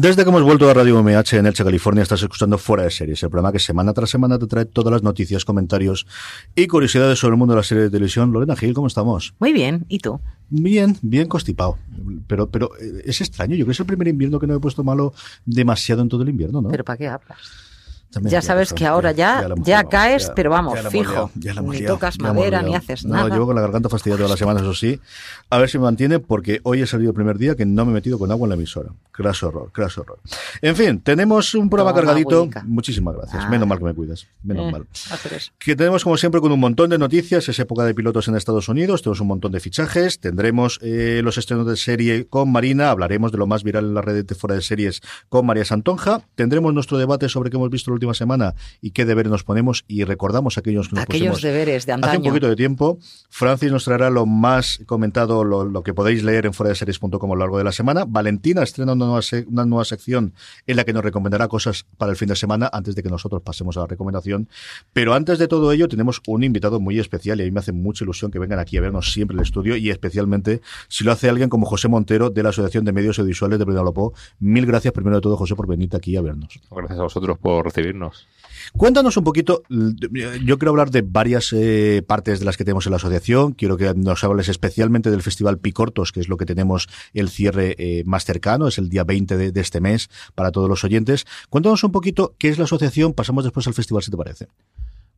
Desde que hemos vuelto a Radio MH en Elche, California, estás escuchando Fuera de Series, el programa que semana tras semana te trae todas las noticias, comentarios y curiosidades sobre el mundo de la serie de televisión. Lorena Gil, ¿cómo estamos? Muy bien, ¿y tú? Bien, bien constipado. Pero, pero eh, es extraño, yo creo que es el primer invierno que no he puesto malo demasiado en todo el invierno, ¿no? ¿Pero para qué hablas? Ya sabes que ahora ya, ya, caes, pero vamos, fijo. ni tocas madera, ni haces nada. No, llevo con la garganta fastidiada todas las semanas, eso sí. A ver si me mantiene, porque hoy he salido el primer día que no me he metido con agua en la emisora. Craso horror, craso horror. En fin, tenemos un programa cargadito. Muchísimas gracias. Ah. Menos mal que me cuidas. Menos Eh, mal. eso. Que tenemos, como siempre, con un montón de noticias. Es época de pilotos en Estados Unidos. Tenemos un montón de fichajes. Tendremos eh, los estrenos de serie con Marina. Hablaremos de lo más viral en la red de fuera de series con María Santonja. Tendremos nuestro debate sobre qué hemos visto última semana y qué deberes nos ponemos. Y recordamos aquellos que nos Aquellos pusimos deberes de Hace un antaño. poquito de tiempo, Francis nos traerá lo más comentado, lo, lo que podéis leer en fuera de series.com a lo largo de la semana. Valentina estrena una nueva, se- una nueva sección en la que nos recomendará cosas para el fin de semana antes de que nosotros pasemos a la recomendación. Pero antes de todo ello, tenemos un invitado muy especial y a mí me hace mucha ilusión que vengan aquí a vernos siempre en el estudio y especialmente si lo hace alguien como José Montero de la Asociación de Medios Audiovisuales de Lopó. Mil gracias primero de todo, José, por venirte aquí a vernos. Gracias a vosotros por Cuéntanos un poquito, yo quiero hablar de varias eh, partes de las que tenemos en la asociación, quiero que nos hables especialmente del Festival Picortos, que es lo que tenemos el cierre eh, más cercano, es el día 20 de, de este mes para todos los oyentes. Cuéntanos un poquito qué es la asociación, pasamos después al festival, si te parece.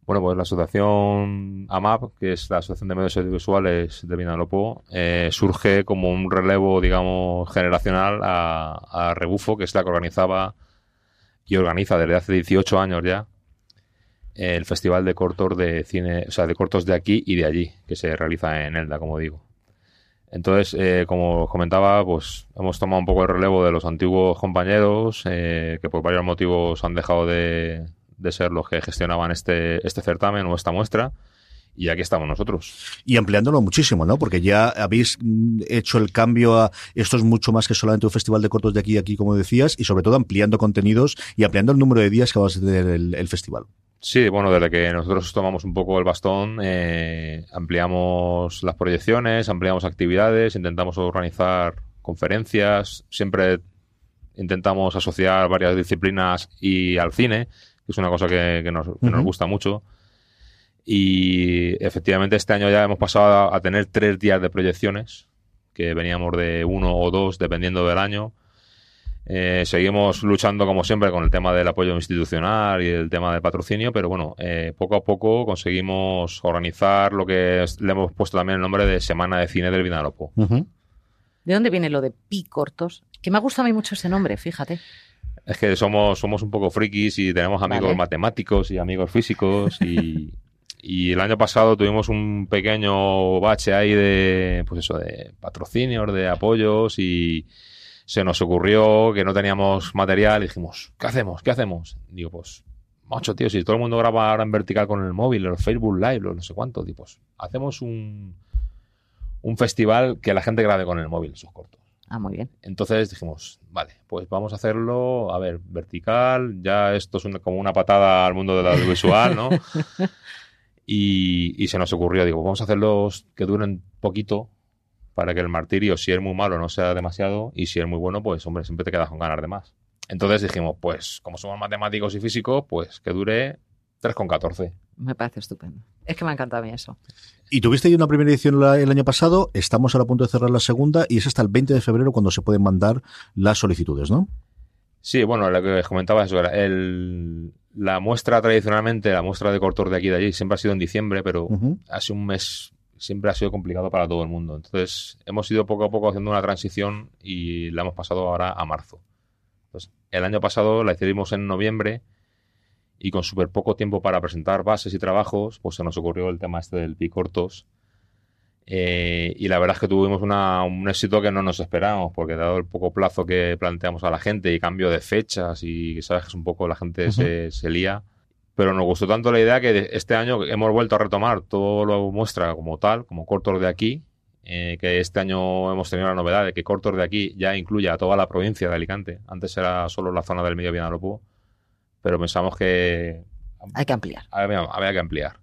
Bueno, pues la asociación AMAP, que es la Asociación de Medios Audiovisuales de Vinalopó, eh, surge como un relevo, digamos, generacional a, a Rebufo, que es la que organizaba y organiza desde hace 18 años ya el Festival de Cortos de Cine, o sea, de cortos de aquí y de allí, que se realiza en Elda, como digo. Entonces, eh, como comentaba, pues hemos tomado un poco el relevo de los antiguos compañeros eh, que por varios motivos han dejado de, de ser los que gestionaban este, este certamen o esta muestra. Y aquí estamos nosotros. Y ampliándolo muchísimo, ¿no? Porque ya habéis mm, hecho el cambio a esto es mucho más que solamente un festival de cortos de aquí y aquí, como decías, y sobre todo ampliando contenidos y ampliando el número de días que va a tener el, el festival. Sí, bueno, desde que nosotros tomamos un poco el bastón, eh, ampliamos las proyecciones, ampliamos actividades, intentamos organizar conferencias, siempre intentamos asociar varias disciplinas y al cine, que es una cosa que, que nos, que nos Ujú. gusta mucho. Y efectivamente este año ya hemos pasado a, a tener tres días de proyecciones, que veníamos de uno o dos, dependiendo del año. Eh, seguimos luchando, como siempre, con el tema del apoyo institucional y el tema del patrocinio, pero bueno, eh, poco a poco conseguimos organizar lo que es- le hemos puesto también el nombre de Semana de Cine del Vinalopó. ¿De dónde viene lo de pi cortos? Que me ha gustado a mí mucho ese nombre, fíjate. Es que somos, somos un poco frikis y tenemos amigos Vale. matemáticos y amigos físicos y, y el año pasado tuvimos un pequeño bache ahí de, pues eso, de patrocinios, de apoyos y se nos ocurrió que no teníamos material y dijimos, ¿qué hacemos? ¿Qué hacemos? Digo, pues, macho, tío, si todo el mundo graba ahora en vertical con el móvil, los Facebook Live, los no sé cuánto, tipo, pues, hacemos un, un festival que la gente grabe con el móvil sus cortos. Ah, muy bien. Entonces dijimos, vale, pues vamos a hacerlo, a ver, vertical, ya esto es una- como una patada al mundo del audiovisual, ¿no? y, y se nos ocurrió, digo, vamos a hacerlos que duren poquito para que el martirio, si es muy malo, no sea demasiado, y si es muy bueno, pues hombre, siempre te quedas con ganas de más. Entonces dijimos, pues como somos matemáticos y físicos, pues que dure 3,14. Me parece estupendo. Es que me ha encantado a mí eso. Y tuviste ya una primera edición el año pasado, estamos ahora a punto de cerrar la segunda y es hasta el 20 de febrero cuando se pueden mandar las solicitudes, ¿no? Sí, bueno, lo que comentaba eso era el, la muestra tradicionalmente, la muestra de cortos de aquí y de allí, siempre ha sido en diciembre, pero hace un mes siempre ha sido complicado para todo el mundo. Entonces, hemos ido poco a poco haciendo una transición y la hemos pasado ahora a marzo. Entonces, el año pasado la hicimos en noviembre y con súper poco tiempo para presentar bases y trabajos, pues se nos ocurrió el tema este del Picortos. Eh, y la verdad es que tuvimos un éxito que no nos esperábamos, porque dado el poco plazo que planteamos a la gente y cambio de fechas y sabes que es un poco la gente se, se lía, pero nos gustó tanto la idea que este año hemos vuelto a retomar todo lo muestra como tal, como cortos de aquí, eh, que este año hemos tenido la novedad de que cortos de aquí ya incluye a toda la provincia de Alicante. Antes era solo la zona del medio Vinalopó, pero pensamos que... Hay que ampliar. Había, que ampliar.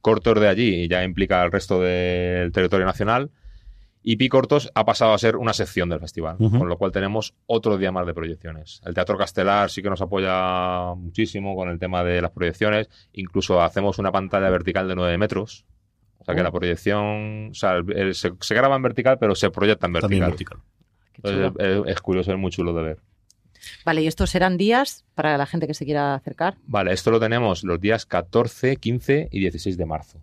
Cortos de allí ya implica el resto del territorio nacional y Picortos ha pasado a ser una sección del festival, con lo cual tenemos otro día más de proyecciones. El Teatro Castelar sí que nos apoya muchísimo con el tema de las proyecciones. Incluso hacemos una pantalla vertical de 9 metros. O sea que oh. la proyección, o sea, se, graba en vertical, pero se proyecta en vertical. es, curioso, es muy chulo de ver. Vale, ¿y estos serán días para la gente que se quiera acercar? Vale, esto lo tenemos los días 14, 15 y 16 de marzo.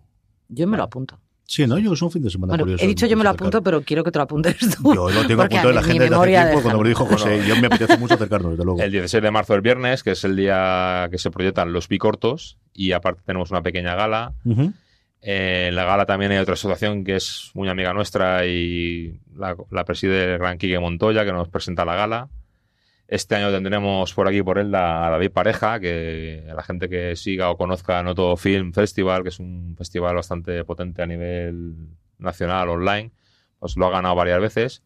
Yo me lo apunto. Sí, ¿no? Yo es un fin de semana curioso. He dicho yo me lo apunto, pero quiero que te lo apuntes tú. Yo lo tengo apuntado en la agenda de hace tiempo, cuando me lo dijo José. yo me apetece mucho acercarnos, desde luego. El 16 de marzo, el viernes, que es el día que se proyectan los bicortos, y aparte tenemos una pequeña gala. Eh, en la gala también hay otra asociación que es muy amiga nuestra y la, la preside el gran Quique Montoya, que nos presenta la gala. Este año tendremos por aquí por él a David Pareja, que la gente que siga o conozca Noto Film Festival, que es un festival bastante potente a nivel nacional online, pues lo ha ganado varias veces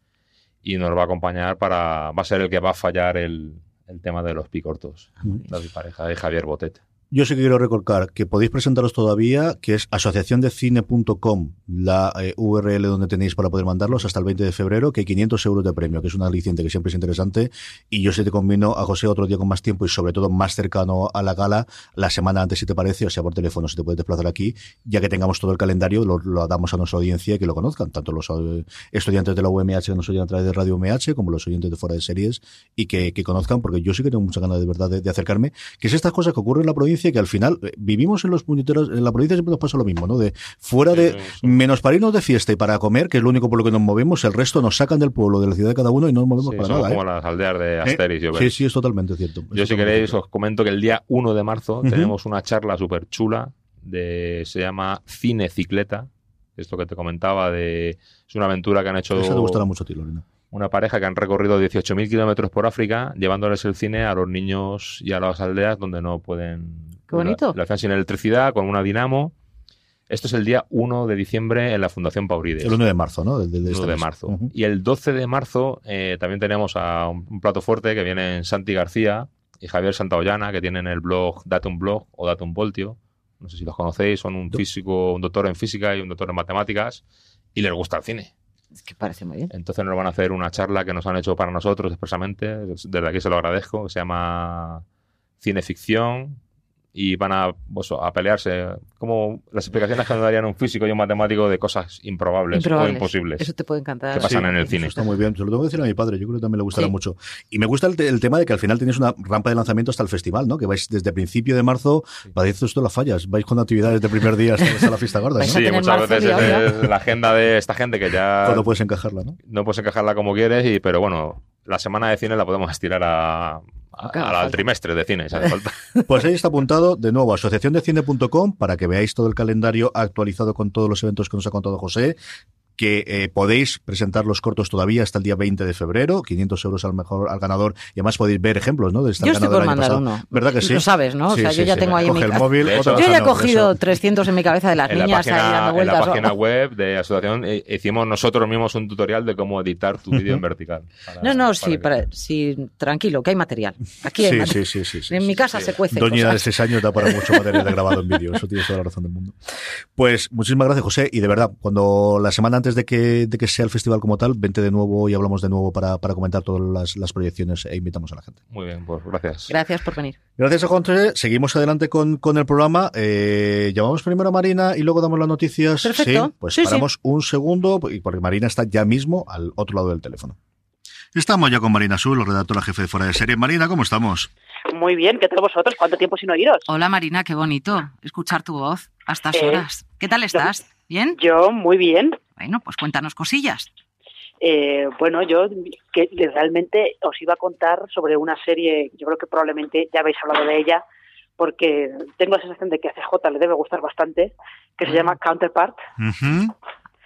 y nos va a acompañar para. Va a ser el que va a fallar el, el tema de los picortos. David Pareja y Javier Botet. Yo sí que quiero recordar que podéis presentaros todavía, que es asociaciondecine.com, la eh, URL donde tenéis para poder mandarlos hasta el 20 de febrero, que hay 500 euros de premio, que es una aliciente que siempre es interesante. Y yo sí te convino a José otro día con más tiempo y sobre todo más cercano a la gala, la semana antes si te parece, o sea por teléfono si te puedes desplazar aquí, ya que tengamos todo el calendario, lo, damos a nuestra audiencia y que lo conozcan, tanto los eh, estudiantes de la UMH que nos oyen a través de Radio UMH, como los oyentes de fuera de series, y que, conozcan, porque yo sí que tengo mucha ganas de verdad de, de acercarme, que es estas cosas que ocurren en la provincia que al final eh, vivimos en los puñeteros, en la provincia siempre nos pasa lo mismo, ¿no? De fuera de, menos para irnos de fiesta y para comer, que es lo único por lo que nos movemos, el resto nos sacan del pueblo, de la ciudad de cada uno y no nos movemos para nada. como ¿eh? las aldeas de Asteris. Sí, sí, es totalmente cierto. Yo si queréis os comento que el día 1 de marzo tenemos una charla súper chula de, se llama Cine Cicleta, esto que te comentaba de, es una aventura que han hecho... Eso te gustará mucho a ti, Lorena una pareja que han recorrido 18.000 kilómetros por África, llevándoles el cine a los niños y a las aldeas donde no pueden Qué bonito. Lo hacían sin electricidad, con una dinamo. Esto es el día 1 de diciembre en la Fundación Paurides. El 1 de marzo, ¿no? El 1 este de marzo. Y el 12 de marzo eh, también tenemos a un, plato fuerte que vienen Santi García y Javier Santaollana, que tienen el blog Datum Blog o Datum Voltio. No sé si los conocéis, son un físico, un doctor en física y un doctor en matemáticas y les gusta el cine. Es que parece muy bien. Entonces nos van a hacer una charla que nos han hecho para nosotros expresamente, desde aquí se lo agradezco, que se llama Cineficción, y van a, pues, a pelearse. Como las explicaciones que nos darían un físico y un matemático de cosas improbables, o imposibles. Eso te puede encantar. Que pasan en el cine. Está muy bien. Se lo tengo que decir a mi padre. Yo creo que también le gustará mucho. Y me gusta el, tema de que al final tenéis una rampa de lanzamiento hasta el festival, ¿no? Que vais desde principio de marzo, decir esto las fallas. Vais con actividades de primer día hasta, la fiesta gorda. Sí, muchas veces es, la agenda de esta gente que ya. No puedes encajarla, ¿no? No puedes encajarla como quieres, y, pero bueno, la semana de cine la podemos estirar a, al trimestre de cine, Pues ahí está apuntado de nuevo asociaciondecine.com para que veáis todo el calendario actualizado con todos los eventos que nos ha contado José que eh, podéis presentar los cortos todavía hasta el día 20 de febrero, 500 euros al mejor al ganador, y además podéis ver ejemplos, ¿no? De esta yo estoy por mandar uno. ¿Verdad que sí? Lo sabes, ¿no? o sea, yo ya tengo ahí en mi móvil, Yo ya he cogido 300 en mi cabeza de las niñas ahí dando vueltas. En la página web de asociación eh, hicimos nosotros mismos un tutorial de cómo editar tu vídeo en vertical. no, no, sí, sí, tranquilo, que hay material. Aquí hay material. Sí, sí, sí, En mi casa se cuece. Doña de 6 años da para mucho material grabado en vídeo, eso tienes toda la razón del mundo. Pues muchísimas gracias, José, y de verdad, cuando la semana antes de que que sea el festival como tal, vente de nuevo y hablamos de nuevo para, comentar todas las, proyecciones e invitamos a la gente. Muy bien, pues gracias. Gracias por venir. Gracias a José. Seguimos adelante con, con el programa. Eh, llamamos primero a Marina y luego damos las noticias. Perfecto. Sí, pues paramos un segundo, porque Marina está ya mismo al otro lado del teléfono. Estamos ya con Marina Sul, redactora jefe de Fuera de Serie. Marina, ¿cómo estamos? Muy bien, ¿qué tal vosotros? ¿Cuánto tiempo sin oíros? Hola Marina, qué bonito escuchar tu voz a estas eh, horas. ¿Qué tal estás? ¿Bien? Yo muy bien. Bueno, pues cuéntanos cosillas. Eh, bueno, yo que realmente os iba a contar sobre una serie, yo creo que probablemente ya habéis hablado de ella, porque tengo la sensación de que a CJ le debe gustar bastante, que se llama Counterpart.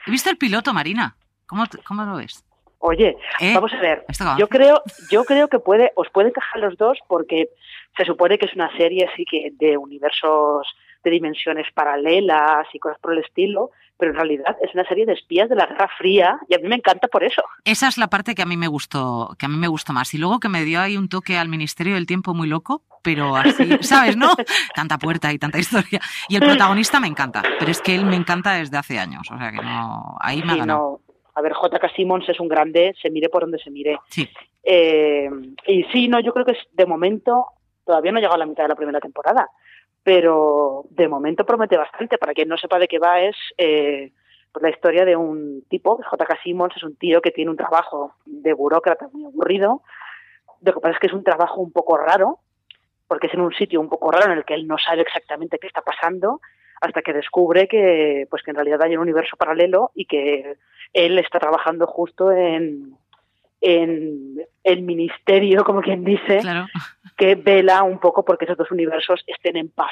He visto el piloto, Marina. ¿Cómo, cómo lo ves? Oye, ¿Eh? vamos a ver. Yo creo, yo creo que puede, os puede encajar los dos porque se supone que es una serie así que de universos de dimensiones paralelas y cosas por el estilo, pero en realidad es una serie de espías de la Guerra Fría y a mí me encanta por eso. Esa es la parte que a mí me gustó, que a mí me gustó más. Y luego que me dio ahí un toque al Ministerio del Tiempo muy loco, pero así, ¿sabes, no? Tanta puerta y tanta historia. Y el protagonista me encanta, pero es que él me encanta desde hace años, o sea que no, ahí me ha ganado. A ver, J.K. Simmons es un grande, se mire por donde se mire. Sí. Eh, y sí, no, yo creo que de momento todavía no ha llegado a la mitad de la primera temporada, pero de momento promete bastante. Para quien no sepa de qué va, es eh, pues la historia de un tipo, J.K. Simmons es un tío que tiene un trabajo de burócrata muy aburrido. Lo que pasa es que es un trabajo un poco raro, porque es en un sitio un poco raro en el que él no sabe exactamente qué está pasando, hasta que descubre que, pues que en realidad hay un universo paralelo y que él está trabajando justo en, en el ministerio, como quien dice, que vela un poco porque esos dos universos estén en paz.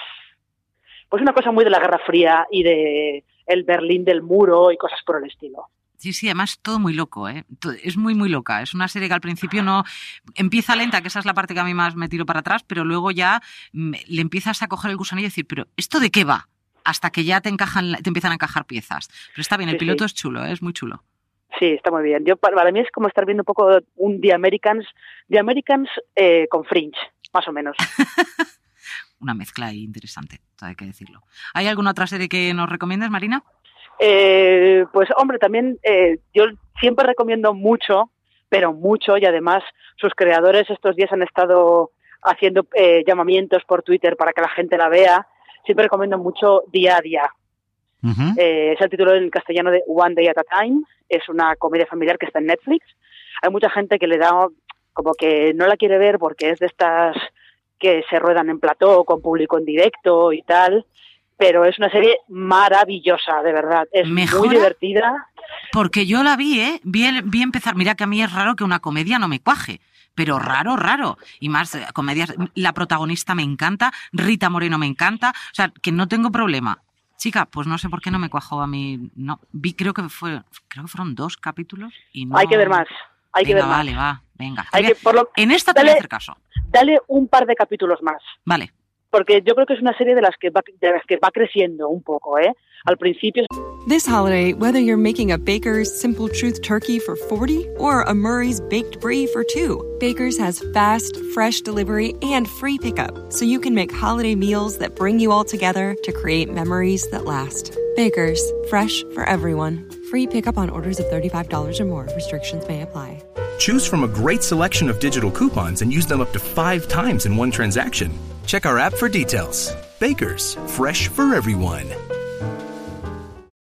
Pues una cosa muy de la Guerra Fría y de el Berlín del muro y cosas por el estilo. Sí, sí, además todo muy loco, ¿eh? Es muy, muy loca. Es una serie que al principio no empieza lenta, que esa es la parte que a mí más me tiro para atrás, pero luego ya mm, le empiezas a coger el gusanillo y decir, pero ¿esto de qué va? Hasta que ya te encajan, te empiezan a encajar piezas. Pero está bien, el piloto es chulo, ¿eh? es muy chulo. Sí, está muy bien. Yo para, mí es como estar viendo un poco un The Americans, The Americans eh, con Fringe, más o menos. Una mezcla ahí interesante, hay que decirlo. ¿Hay alguna otra serie que nos recomiendas, Marina? Eh, pues hombre, también eh, yo siempre recomiendo mucho, pero mucho, y además sus creadores estos días han estado haciendo llamamientos por Twitter para que la gente la vea. Siempre recomiendo mucho Día a Día. Es el título en castellano de One Day at a Time es una comedia familiar que está en Netflix. Hay mucha gente que le da como que no la quiere ver porque es de estas que se ruedan en plató con público en directo y tal, pero es una serie maravillosa, de verdad. Es muy divertida. Porque yo la vi, ¿eh? Vi, vi empezar. Mira que a mí es raro que una comedia no me cuaje pero raro, raro. Y más eh, comedias. La protagonista me encanta, Rita Moreno me encanta, o sea, que no tengo problema. Chica, pues no sé por qué no me cuajó a mí. No, vi, creo que fue, creo que fueron dos capítulos y no. Hay que ver más. Hay que ver vale, más. va, venga. en esta te voy a hacer caso. Dale un par de capítulos más. Vale. Porque yo creo que es una serie de las que va, de las que va creciendo un poco, ¿eh? Al principio. This holiday, whether you're making a Baker's Simple Truth turkey for 40 or a Murray's baked brie for 2, Baker's has fast, fresh delivery and free pickup, so you can make holiday meals that bring you all together to create memories that last. Baker's, fresh for everyone. Free pickup on orders of $35 or more. Restrictions may apply. Choose from a great selection of digital coupons and use them up to five times in one transaction. Check our app for details. Baker's, fresh for everyone.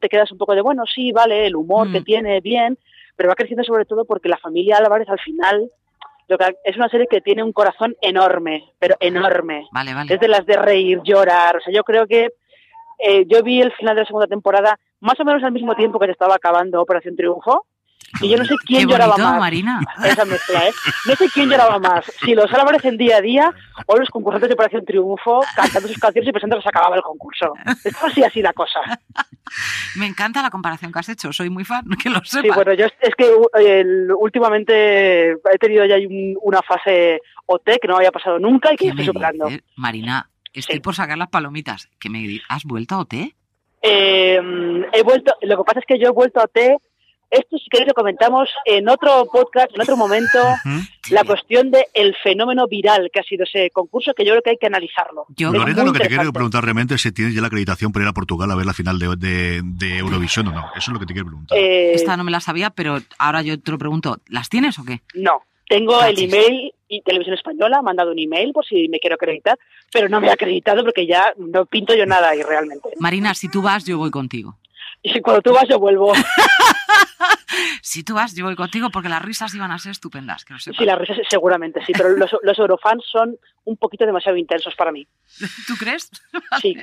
te quedas un poco de, bueno, sí, vale, el humor que mm. tiene, bien, pero va creciendo sobre todo porque la familia Álvarez al final lo que, es una serie que tiene un corazón enorme, pero enorme. Vale, vale. Es de las de reír, llorar, o sea, yo creo que eh, yo vi el final de la segunda temporada más o menos al mismo tiempo que se estaba acabando Operación Triunfo, y yo no sé quién lloraba más. Marina. Esa mezcla, ¿eh? No sé quién lloraba más. Si los Álvarez en día a día o los concursantes de Operación Triunfo cantando sus canciones y pensando que se acababa el concurso. Es así, así la cosa. Me encanta la comparación que has hecho. Soy muy fan, que lo sepas. Sí, bueno, yo es que últimamente he tenido ya una fase OT que no había pasado nunca y que estoy superando. Marina, estoy por sacar las palomitas. ¿Que me ¿Has vuelto a OT? Eh, he vuelto, lo que pasa es que yo he vuelto a OT esto si queréis lo comentamos en otro podcast, en otro momento, la cuestión del el fenómeno viral que ha sido ese concurso, que yo creo que hay que analizarlo. Yo- Lorena, lo que te quiero preguntar realmente es si tienes ya la acreditación para ir a Portugal a ver la final de, de, de Eurovisión o no. Eso es lo que te quiero preguntar. Eh, Esta no me la sabía, pero ahora yo te lo pregunto, ¿las tienes o qué? No, tengo el email y Televisión Española, ha mandado un email por si me quiero acreditar, pero no me ha acreditado porque ya no pinto yo nada ahí realmente. Marina, si tú vas, yo voy contigo. Y cuando tú vas yo vuelvo. Si tú vas, yo voy contigo porque las risas iban a ser estupendas, que lo sepas. Sí, las risas seguramente sí, pero los, los eurofans son un poquito demasiado intensos para mí. ¿Tú crees? Sí,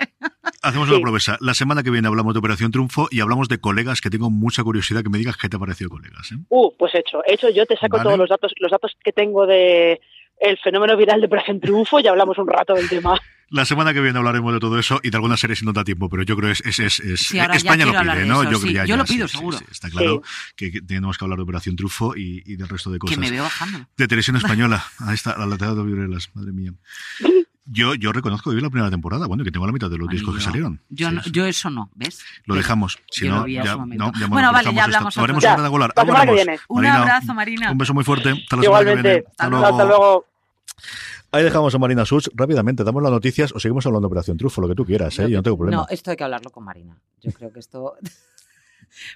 Hacemos sí. una promesa. La semana que viene hablamos de Operación Triunfo y hablamos de colegas, que tengo mucha curiosidad que me digas qué te ha parecido colegas. ¿eh? uh, pues hecho, hecho, yo te saco Vale. todos los datos, los datos que tengo de el fenómeno viral de Operación Triunfo y hablamos un rato del tema. La semana que viene hablaremos de todo eso y de algunas series si no da tiempo, pero yo creo que es, es, es, es- Sí, ahora ya España lo pide, de ¿no? eso, yo sí. ya- Yo ya, lo pido, sí, seguro. sí, está claro que, que tenemos que hablar de Operación Trufo y, y del resto de cosas. Que me veo bajando. De televisión española. Ahí está, la lateral de Vibrelas, madre mía. Yo, yo reconozco que vi la primera temporada, bueno, que tengo la mitad de los Ay, discos que salieron. Yo, Sí, no- sí. yo eso no, ¿ves? Lo dejamos. Si yo no, ya, no, ya Bueno, vale, ya hablamos haremos. La semana que viene. Un abrazo, Marina. Un beso muy fuerte. Hasta la semana que viene. Hasta luego. hasta luego. Ahí dejamos a Marina Such. Rápidamente, damos las noticias o seguimos hablando de Operación Trufo, lo que tú quieras, ¿eh? Yo no tengo problema. No, esto hay que hablarlo con Marina. Yo creo que esto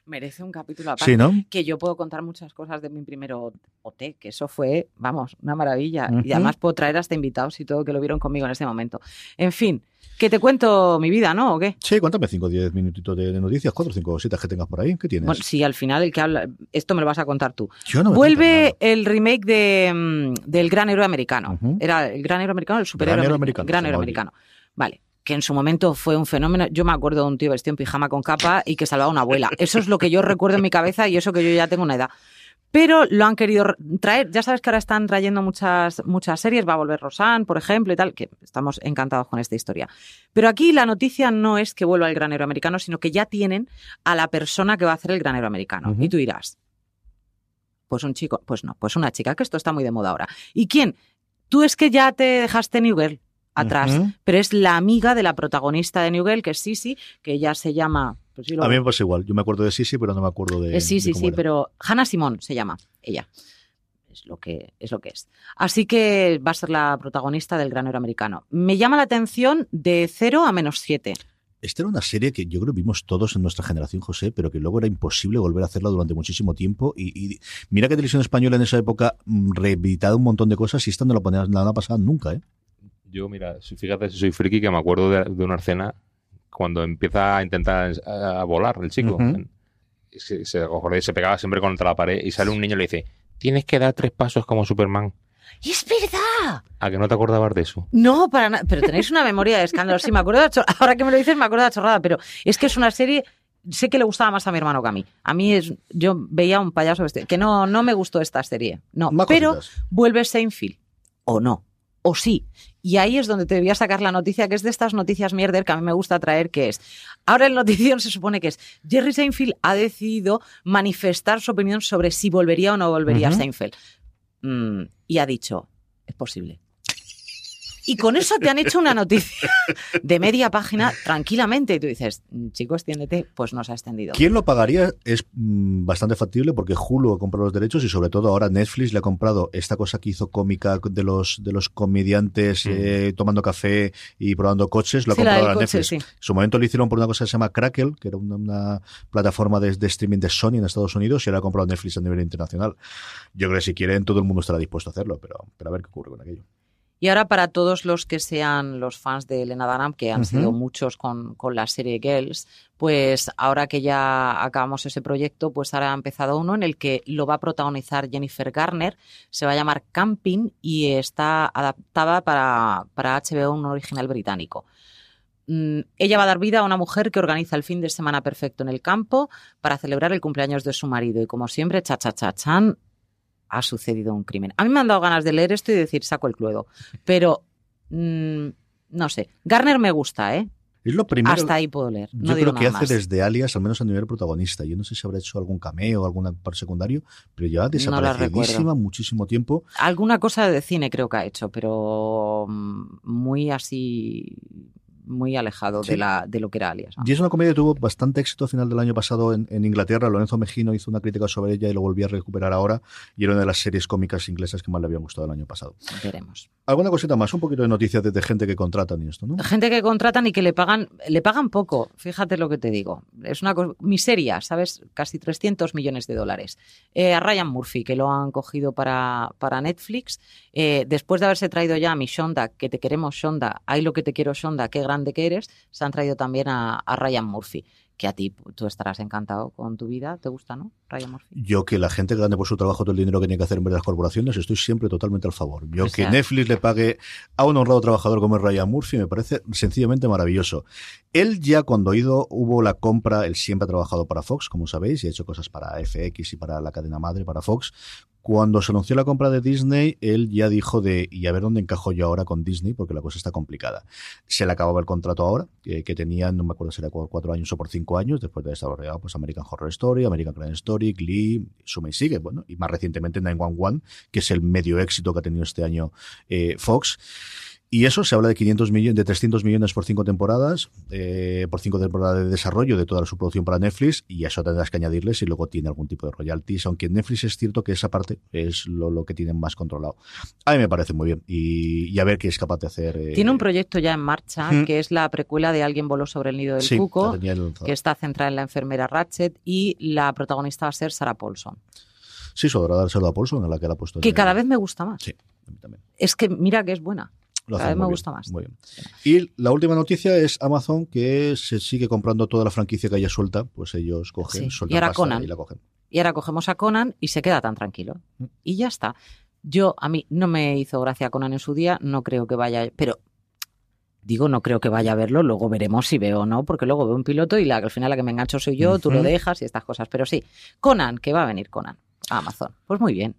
merece un capítulo aparte. sí, ¿no? Que yo puedo contar muchas cosas de mi primer O- OT, que eso fue, vamos, una maravilla. Y además puedo traer hasta invitados y todo que lo vieron conmigo en ese momento. En fin, que te cuento mi vida, ¿no? ¿O qué? Sí, cuéntame 5 o 10 minutitos de, noticias, 4 o 5 cositas que tengas por ahí. ¿Qué tienes? Bueno, sí, al final el que habla, esto me lo vas a contar tú. Yo no me Vuelve el remake de, mm, del Gran Héroe Americano. Era el Gran Héroe Americano, el superhéroe Gran Héroe Americano, Gran Héroe Americano. Vale. Que en su momento fue un fenómeno. Yo me acuerdo de un tío vestido en pijama con capa y que salvaba a una abuela. Eso es lo que yo recuerdo en mi cabeza y eso que yo ya tengo una edad. Pero lo han querido traer. Ya sabes que ahora están trayendo muchas, muchas series. Va a volver Rosanne, por ejemplo, y tal, que estamos encantados con esta historia. Pero aquí la noticia no es que vuelva el granero americano, sino que ya tienen a la persona que va a hacer el granero americano. Y tú dirás, pues un chico, pues no, pues una chica, que esto está muy de moda ahora. ¿Y quién? Tú es que ya te dejaste New Girl atrás, pero es la amiga de la protagonista de New Girl, que es Sisi, que ella se llama... Pues sí, lo- A mí me pasa igual. Yo me acuerdo de Sisi, pero no me acuerdo de. Eh, sí, de sí, cómo sí, era. pero Hannah Simón se llama ella. Es lo que es lo que es. Así que va a ser la protagonista del granero americano. Me llama la atención de 0 a menos 7. Esta era una serie que yo creo que vimos todos en nuestra generación, José, pero que luego era imposible volver a hacerla durante muchísimo tiempo. Y, y mira que Televisión Española en esa época mm, reeditado un montón de cosas y esta no la ponían nada pasada nunca, ¿eh? Yo, mira, si- fíjate, si soy friki, que me acuerdo de, de una escena cuando empieza a intentar a, volar el chico. Se, se, pegaba siempre contra la pared y sale un niño y le dice, tienes que dar tres pasos como Superman. ¡Es verdad! ¿A que no te acordabas de eso? No, para nada. Pero tenéis una memoria de escándalo. Sí, me acuerdo de Ahora que me lo dices, me acuerdo de la chorrada, pero es que es una serie. Sé que le gustaba más a mi hermano que a mí. A mí es. Yo veía un payaso. Que no, no me gustó esta serie. No. Más pero cositas. vuelve Seinfeld. O no. O sí. Y ahí es donde te voy a sacar la noticia, que es de estas noticias mierder que a mí me gusta traer, que es. Ahora en notición se supone que es. Jerry Seinfeld ha decidido manifestar su opinión sobre si volvería o no volvería Ujú. Seinfeld. Mm, y ha dicho, es posible. Y con eso te han hecho una noticia de media página tranquilamente. Y tú dices, "Mm, chico, extiéndete. Pues no se ha extendido. ¿Quién lo pagaría? Es mm, bastante factible porque Hulu ha comprado los derechos y sobre todo ahora Netflix le ha comprado esta cosa que hizo cómica de los de los comediantes Mm. eh, tomando café y probando coches, lo ha Sí, comprado ahora coche, Netflix. sí. En su momento lo hicieron por una cosa que se llama Crackle, que era una, una plataforma de, de streaming de Sony en Estados Unidos y ahora ha comprado Netflix a nivel internacional. Yo creo que si quieren todo el mundo estará dispuesto a hacerlo, pero, pero a ver qué ocurre con aquello. Y ahora para todos los que sean los fans de Elena Dunham, que han sido muchos con, con la serie Girls, pues ahora que ya acabamos ese proyecto, pues ahora ha empezado uno en el que lo va a protagonizar Jennifer Garner, se va a llamar Camping y está adaptada para, para HBO, un original británico. Mm, Ella va a dar vida a una mujer que organiza el fin de semana perfecto en el campo para celebrar el cumpleaños de su marido. Y como siempre, cha cha cha chan, ha sucedido un crimen. A mí me han dado ganas de leer esto y decir, saco el cluedo. Pero, mm, no sé. Garner me gusta, ¿eh? Es lo primero. Hasta ahí puedo leer. No Yo creo que hace más. desde Alias, al menos a nivel protagonista. Yo no sé si habrá hecho algún cameo o algún par secundario, pero ya desaparecidísima recuerdo. muchísimo tiempo. Alguna cosa de cine creo que ha hecho, pero mm, muy así muy alejado Sí. de, la, de lo que era Alias. Y es una comedia que tuvo bastante éxito a final del año pasado en, en Inglaterra. Lorenzo Mejino hizo una crítica sobre ella y lo volví a recuperar ahora. Y era una de las series cómicas inglesas que más le habían gustado el año pasado. Veremos. ¿Alguna cosita más? Un poquito de noticias de, de gente que contratan y esto, ¿no? Gente que contratan y que le pagan, le pagan poco. Fíjate lo que te digo. Es una miseria, ¿sabes? Casi 300 millones de dólares. Eh, a Ryan Murphy, que lo han cogido para, para Netflix, eh, después de haberse traído ya a mi Shonda, que te queremos Shonda, hay lo que te quiero Shonda, qué grande que eres, se han traído también a, a Ryan Murphy, que a ti tú estarás encantado con tu vida. ¿Te gusta, no? Ryan Murphy. Yo que la gente gane por su trabajo todo el dinero que tiene que hacer en vez de las corporaciones, estoy siempre totalmente al favor. Yo O que Netflix le pague a un honrado trabajador como es Ryan Murphy me parece sencillamente maravilloso. Él ya cuando ha ido, hubo la compra, él siempre ha trabajado para Fox, como sabéis, y ha hecho cosas para FX y para la cadena madre, para Fox. Cuando se anunció la compra de Disney, él ya dijo de, y a ver dónde encajo yo ahora con Disney, porque la cosa está complicada. Se le acababa el contrato ahora, que, que tenía, no me acuerdo si era cuatro años o por cinco años, después de desarrollado pues American Horror Story, American Crime Story, Glee, suma y sigue, bueno, y más recientemente 911, que es el medio éxito que ha tenido este año eh, Fox. Y eso se habla de 500 millones, de 300 millones por cinco temporadas, eh, por cinco temporadas de desarrollo de toda su producción para Netflix, y eso tendrás que añadirle si luego tiene algún tipo de royalties, aunque en Netflix es cierto que esa parte es lo, lo que tienen más controlado. A mí me parece muy bien, y, y a ver qué es capaz de hacer. eh, Tiene un proyecto ya en marcha, Mm. que es la precuela de Alguien voló sobre el nido del sí, cuco. que está centrada en la enfermera Ratchet y la protagonista va a ser Sarah Paulson, Sí, dárselo a Paulson, a la que la ha puesto. en que el- cada vez me gusta más. Sí, a mí también. Es que mira que es buena. Cada vez me bien, gusta más. Muy bien. Y la última noticia es Amazon, que se sigue comprando toda la franquicia que haya suelta, pues ellos cogen, Sí, sueltan y ahora pasta Conan. y la cogen. Y ahora cogemos a Conan y se queda tan tranquilo. Mm. Y ya está. Yo, a mí no me hizo gracia Conan en su día, no creo que vaya, pero digo, no creo que vaya a verlo, luego veremos si veo o no, porque luego veo un piloto y la, al final la que me engancho soy yo, tú lo dejas y estas cosas. Pero sí, Conan, que va a venir Conan a Amazon. Pues muy bien.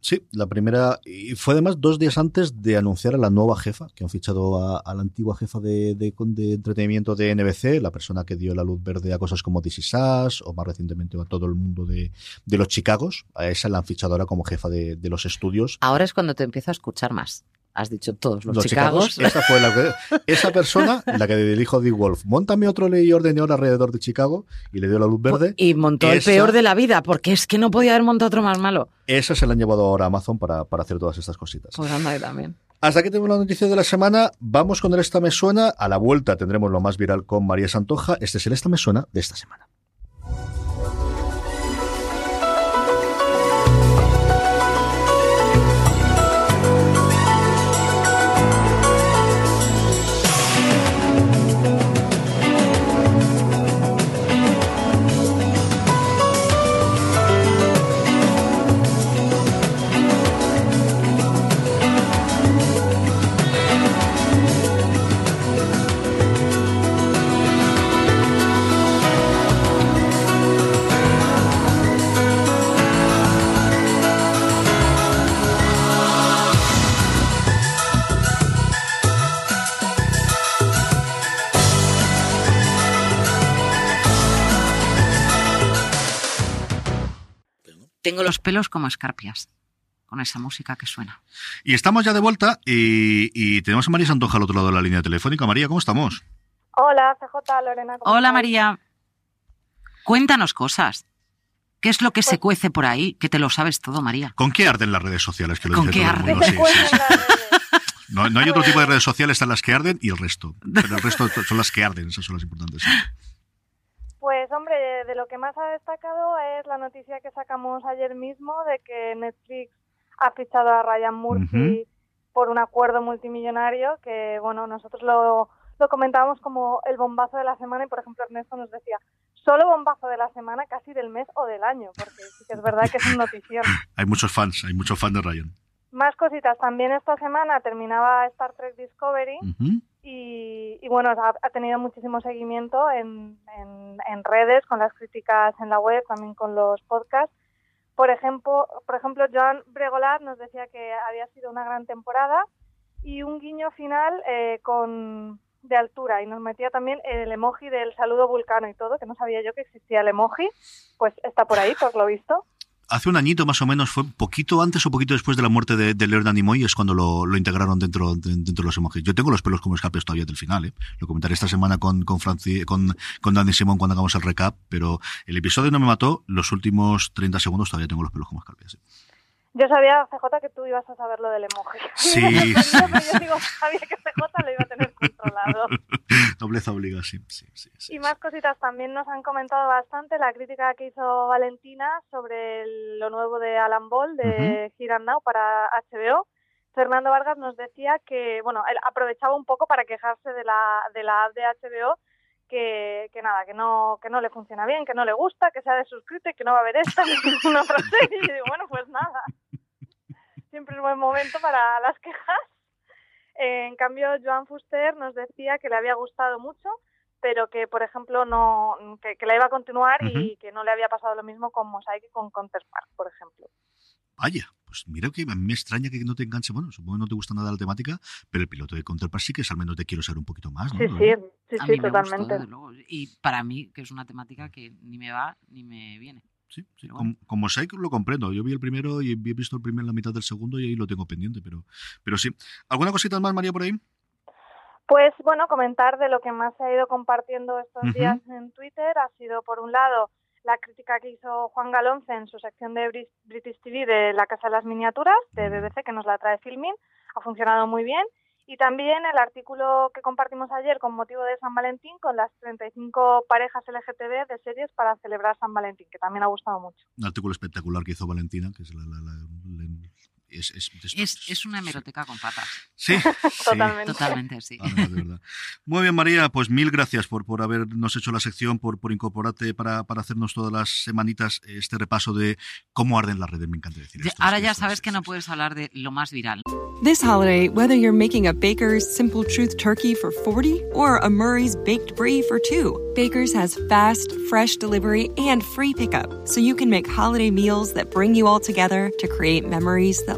Sí, la primera. Y fue además dos días antes de anunciar a la nueva jefa, que han fichado a, la antigua jefa de, de- entretenimiento de NBC, la persona que dio la luz verde a cosas como Is Us, o más recientemente a todo el mundo de, de los Chicagos. A esa la han fichado ahora como jefa de, de los estudios. Ahora es cuando te empiezo a escuchar más. Has dicho todos los, Los Chicagos. Chicagos, esa fue la que- esa persona, la que dijo Dick Wolf, montame otro ley y ordenador alrededor de Chicago y le dio la luz verde. Y montó el peor de la vida, porque es que no podía haber montado otro más malo. Esa se la han llevado ahora a Amazon para, para hacer todas estas cositas. Pues anda que también. Hasta aquí tenemos la noticia de la semana. Vamos con el Esta Me Suena. A la vuelta tendremos lo más viral con María Santoja. Este es el Esta Me Suena de esta semana. Tengo los pelos como escarpias con esa música que suena. Y estamos ya de vuelta y, y tenemos a María Santoja al otro lado de la línea telefónica. María, ¿cómo estamos? Hola, CJ, Lorena. ¿cómo Hola? María. Cuéntanos cosas. ¿Qué es lo que Pues se cuece por ahí? Que te lo sabes todo, María. ¿Con qué arden las redes sociales? Que lo ¿Con dice qué todo el arden? mundo. Sí, sí, sí. las redes. No, no hay otro tipo de redes sociales, están las que arden y el resto. Pero el resto son las que arden, esas son las importantes. Pues hombre, de lo que más ha destacado es la noticia que sacamos ayer mismo de que Netflix ha fichado a Ryan Murphy por un acuerdo multimillonario que, bueno, nosotros lo, lo comentábamos como el bombazo de la semana y, por ejemplo, Ernesto nos decía, solo bombazo de la semana, casi del mes o del año, porque sí que es verdad que es una notición. Hay muchos fans, hay muchos fans de Ryan. Más cositas. También esta semana terminaba Star Trek Discovery Ujú. Y, y, bueno, ha, tenido muchísimo seguimiento en, en, en redes, con las críticas en la web, también con los podcasts. Por ejemplo, por ejemplo, Joan Bregolat nos decía que había sido una gran temporada y un guiño final eh, con de altura y nos metía también el emoji del saludo vulcano y todo, que no sabía yo que existía el emoji, pues está por ahí, por lo visto. Hace un añito más o menos, fue poquito antes o poquito después de la muerte de, de Leonard Nimoy, es cuando lo, integraron dentro, de, dentro de los emojis. Yo tengo los pelos como escapes todavía del final, ¿eh? Lo comentaré esta semana con, con, Franci, con, con Dani Simón cuando hagamos el recap, pero el episodio no me mató, los últimos 30 segundos todavía tengo los pelos como escapes. ¿eh? Yo sabía, CJ, que tú ibas a saber lo del emoji. Sí. Yo digo, sabía que CJ lo iba a tener controlado. Nobleza obliga, sí, sí, sí, sí. Y más cositas también nos han comentado bastante la crítica que hizo Valentina sobre el, lo nuevo de Alan Ball de uh -huh. Now para HBO. Fernando Vargas nos decía que, bueno, él aprovechaba un poco para quejarse de la, de la app de HBO que, que, nada, que no, que no le funciona bien, que no le gusta, que se ha desuscrito y que no va a ver esta ni ninguna otra serie. Y digo, bueno, pues nada. Siempre es buen momento para las quejas. En cambio, Joan Fuster nos decía que le había gustado mucho, pero que, por ejemplo, no que, que la iba a continuar uh -huh. y que no le había pasado lo mismo con Mosaic y con Counterpart, por ejemplo. Vaya, pues mira que a mí me extraña que no te enganche. Bueno, supongo que no te gusta nada la temática, pero el piloto de Counterpart sí que es al menos de quiero ser un poquito más. ¿no? Sí, sí, sí, a sí totalmente. Gustó, y para mí, que es una temática que ni me va ni me viene. Sí, sí. Bueno. Con, con, Mosaic lo comprendo. Yo vi el primero y he visto el primer la mitad del segundo y ahí lo tengo pendiente, pero, pero sí. ¿Alguna cosita más, María, por ahí? Pues bueno, comentar de lo que más se ha ido compartiendo estos uh -huh. días en Twitter ha sido, por un lado, la crítica que hizo Juan Galonce en su sección de British TV de La Casa de las Miniaturas de BBC, que nos la trae Filmin, ha funcionado muy bien. Y también el artículo que compartimos ayer con motivo de San Valentín con las 35 parejas LGTB de series para celebrar San Valentín, que también ha gustado mucho. Un artículo espectacular que hizo Valentina, que es la, la, es, es, es, es, una hemeroteca con patas. Sí, totalmente. Sí. Totalmente, sí. Ah, de verdad. Muy bien, María, pues mil gracias por, por habernos hecho la sección, por, por incorporarte para, para hacernos todas las semanitas este repaso de cómo arden las redes. Me encanta decir esto. Ahora ya sabes que no puedes hablar de lo más viral. This holiday, whether you're making a Baker's Simple Truth turkey for 40 or a Murray's baked brie for two, Baker's has fast, fresh delivery and free pickup, so you can make holiday meals that bring you all together to create memories that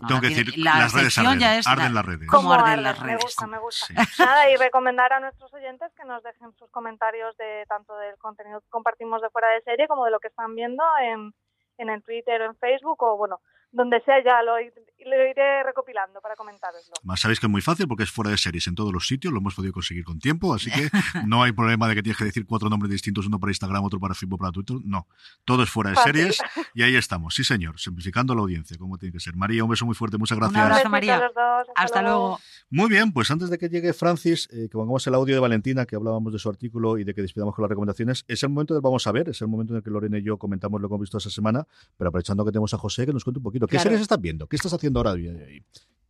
No, Tengo que decir, la las redes arden, ya es arden la, las redes. ¿Cómo arden las redes? Me gusta, me gusta. Sí. Nada, y recomendar a nuestros oyentes que nos dejen sus comentarios de tanto del contenido que compartimos de fuera de serie como de lo que están viendo en, en el Twitter o en Facebook o, bueno, donde sea ya lo, lo iré recopilando para comentaroslo. Más sabéis que es muy fácil porque es fuera de series en todos los sitios, lo hemos podido conseguir con tiempo, así que no hay problema de que tienes que decir cuatro nombres distintos, uno para Instagram, otro para Facebook, para Twitter, no. Todo es fuera de Fácil. series y ahí estamos, sí señor, simplificando la audiencia, como tiene que ser. María, un beso muy fuerte, muchas gracias. Un abrazo, María. los dos, hasta Hasta luego. luego. Muy bien, pues antes de que llegue Francis, eh, que pongamos el audio de Valentina, que hablábamos de su artículo y de que despidamos con las recomendaciones, es el momento del vamos a ver, es el momento en el que Lorena y yo comentamos lo que hemos visto esa semana, pero aprovechando que tenemos a José, que nos cuente un poquito. ¿Qué Claro. series estás viendo? ¿Qué estás haciendo ahora?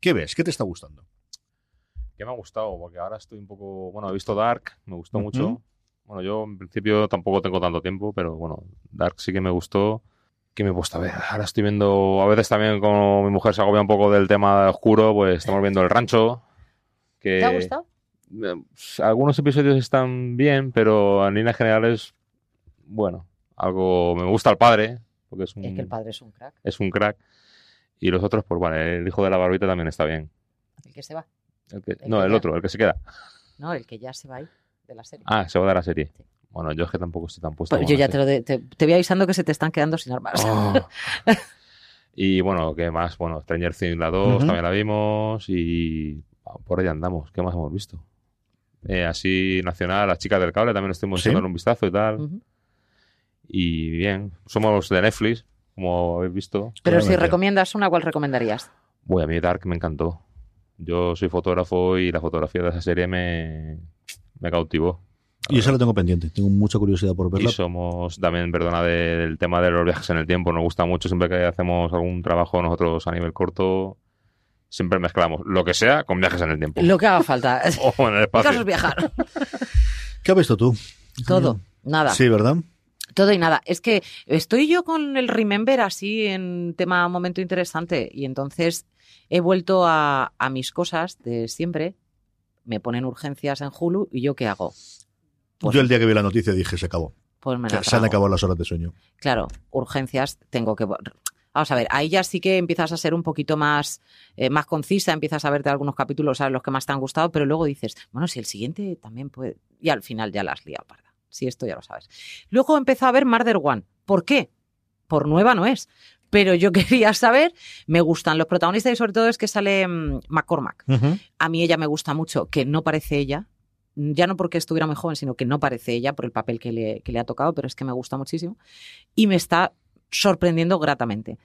¿Qué ves? ¿Qué te está gustando? que me ha gustado, porque ahora estoy un poco. Bueno, he visto Dark, me gustó mucho. Bueno, yo en principio tampoco tengo tanto tiempo, pero bueno, Dark sí que me gustó. ¿Qué me he puesto a ver? Ahora estoy viendo. A veces también, como mi mujer se agobia un poco del tema oscuro, pues estamos viendo El Rancho. Que, ¿Te ha gustado? Eh, Algunos episodios están bien, pero en líneas generales, bueno, algo. Me gusta el padre, porque es un, Es que el padre es un crack, es un crack. Y los otros, pues vale, el hijo de la barbita también está bien. el que se va. El que- El no, que el ya- otro, el que se queda. No, el que ya se va ahí de la serie. Ah, se va de la serie. Sí. Bueno, yo es que tampoco estoy tan puesto. Pues yo ya te, lo de- te, te voy avisando que se te están quedando sin armas. Oh. y bueno, ¿qué más? Bueno, Stranger Things la 2 Ujú. también la vimos y ah, por ahí andamos. ¿Qué más hemos visto? Eh, así nacional, las chicas del cable también estuvimos Sí. echando un vistazo y tal. Y bien, somos de Netflix, como habéis visto. Pero si recomiendas una, ¿cuál recomendarías? Voy a mí Dark me encantó. Yo soy fotógrafo y la fotografía de esa serie me, me cautivó. Y esa la tengo pendiente, tengo mucha curiosidad por verla. Y somos también, perdona, de- del tema de los viajes en el tiempo. Nos gusta mucho siempre que hacemos algún trabajo nosotros a nivel corto. Siempre mezclamos lo que sea con viajes en el tiempo. Lo que haga falta. O en el El caso espacio. es viajar. ¿Qué has visto tú? Todo, nada. Sí, ¿verdad? Todo y nada. Es que estoy yo con el Remember así en tema momento interesante y entonces he vuelto a, a mis cosas de siempre. Me ponen urgencias en Hulu y yo qué hago. Pues- Yo el día que vi la noticia dije, se acabó. Pues me Se la se han acabado las horas de sueño. Claro, urgencias tengo que... Vamos a ver, ahí ya sí que empiezas a ser un poquito más, eh, más concisa, empiezas a verte algunos capítulos, sabes los que más te han gustado, pero luego dices, bueno, si el siguiente también puede... Y al final ya la has liado, parda. Si esto ya lo sabes. Luego empezó a ver Murder One. ¿Por qué? Por nueva no es. Pero yo quería saber, me gustan los protagonistas y sobre todo es que sale mm, McCormack. A mí ella me gusta mucho, que no parece ella. Ya no porque estuviera muy joven, sino que no parece ella por el papel que le, que le ha tocado, pero es que me gusta muchísimo. Y me está sorprendiendo gratamente.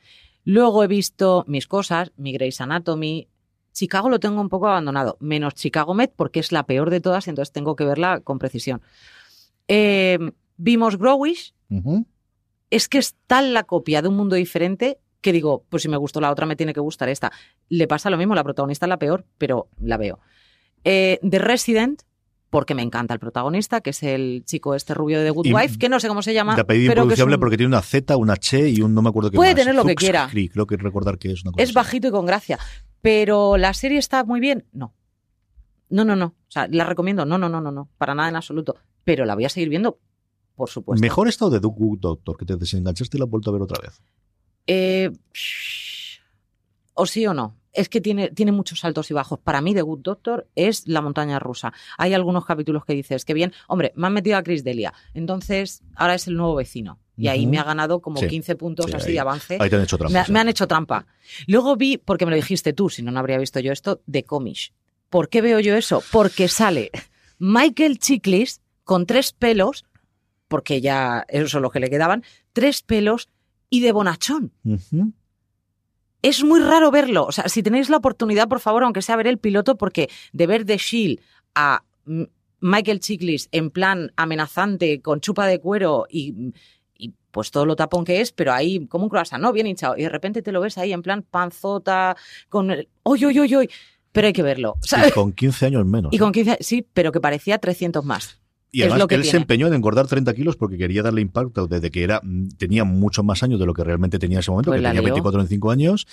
Luego he visto mis cosas, mi Grey's Anatomy. Chicago lo tengo un poco abandonado, menos Chicago Med, porque es la peor de todas, y entonces tengo que verla con precisión. Eh, vimos Growish, es que es tal la copia de un mundo diferente que digo, pues si me gustó la otra, me tiene que gustar esta. Le pasa lo mismo, la protagonista es la peor, pero la veo. Eh, The Resident, porque me encanta el protagonista, que es el chico este rubio de The Good Y- Wife, que no sé cómo se llama. De apellido pero que es, impronunciable un- porque tiene una Z, una Che y un no me acuerdo qué Puede más. tener lo que quiera. Creek, creo que recordar que es una cosa es así. bajito y con gracia. Pero la serie está muy bien. No. No, no, no. O sea, la recomiendo. No, no, no, no, no. Para nada en absoluto. Pero la voy a seguir viendo, por supuesto. Mejor estado de The Good Doctor, que te desenganchaste y la has vuelto a ver otra vez. Eh, o sí o no. Es que tiene, tiene muchos altos y bajos. Para mí, The Good Doctor es la montaña rusa. Hay algunos capítulos que dices que bien, hombre, me han metido a Chris Delia. Entonces, ahora es el nuevo vecino. Y ahí me ha ganado como Sí. 15 puntos Sí, así ahí- de avance. ahí te han hecho trampa, Me, sí. me han hecho trampa. Luego vi, porque me lo dijiste tú, si no, no habría visto yo esto, de Comish. ¿Por qué veo yo eso? Porque sale Michael Chiklis con tres pelos, porque ya esos son los que le quedaban, tres pelos y de bonachón. Es muy raro verlo. O sea, si tenéis la oportunidad, por favor, aunque sea ver el piloto, porque de ver The Shield a Michael Chiklis en plan amenazante, con chupa de cuero y, y pues todo lo tapón que es, pero ahí como un croissant, ¿no? Bien hinchado. Y de repente te lo ves ahí en plan panzota, con el... ¡Oy, oy, oy, oy! Pero hay que verlo. Y ¿sabes? con 15 años menos. Y con 15... Sí, pero que parecía 300 más. Y es además lo que él se empeñó en engordar 30 kilos porque quería darle impacto desde que era mm, tenía muchos más años de lo que realmente tenía en ese momento, Pues que tenía lió. 24 o 25 años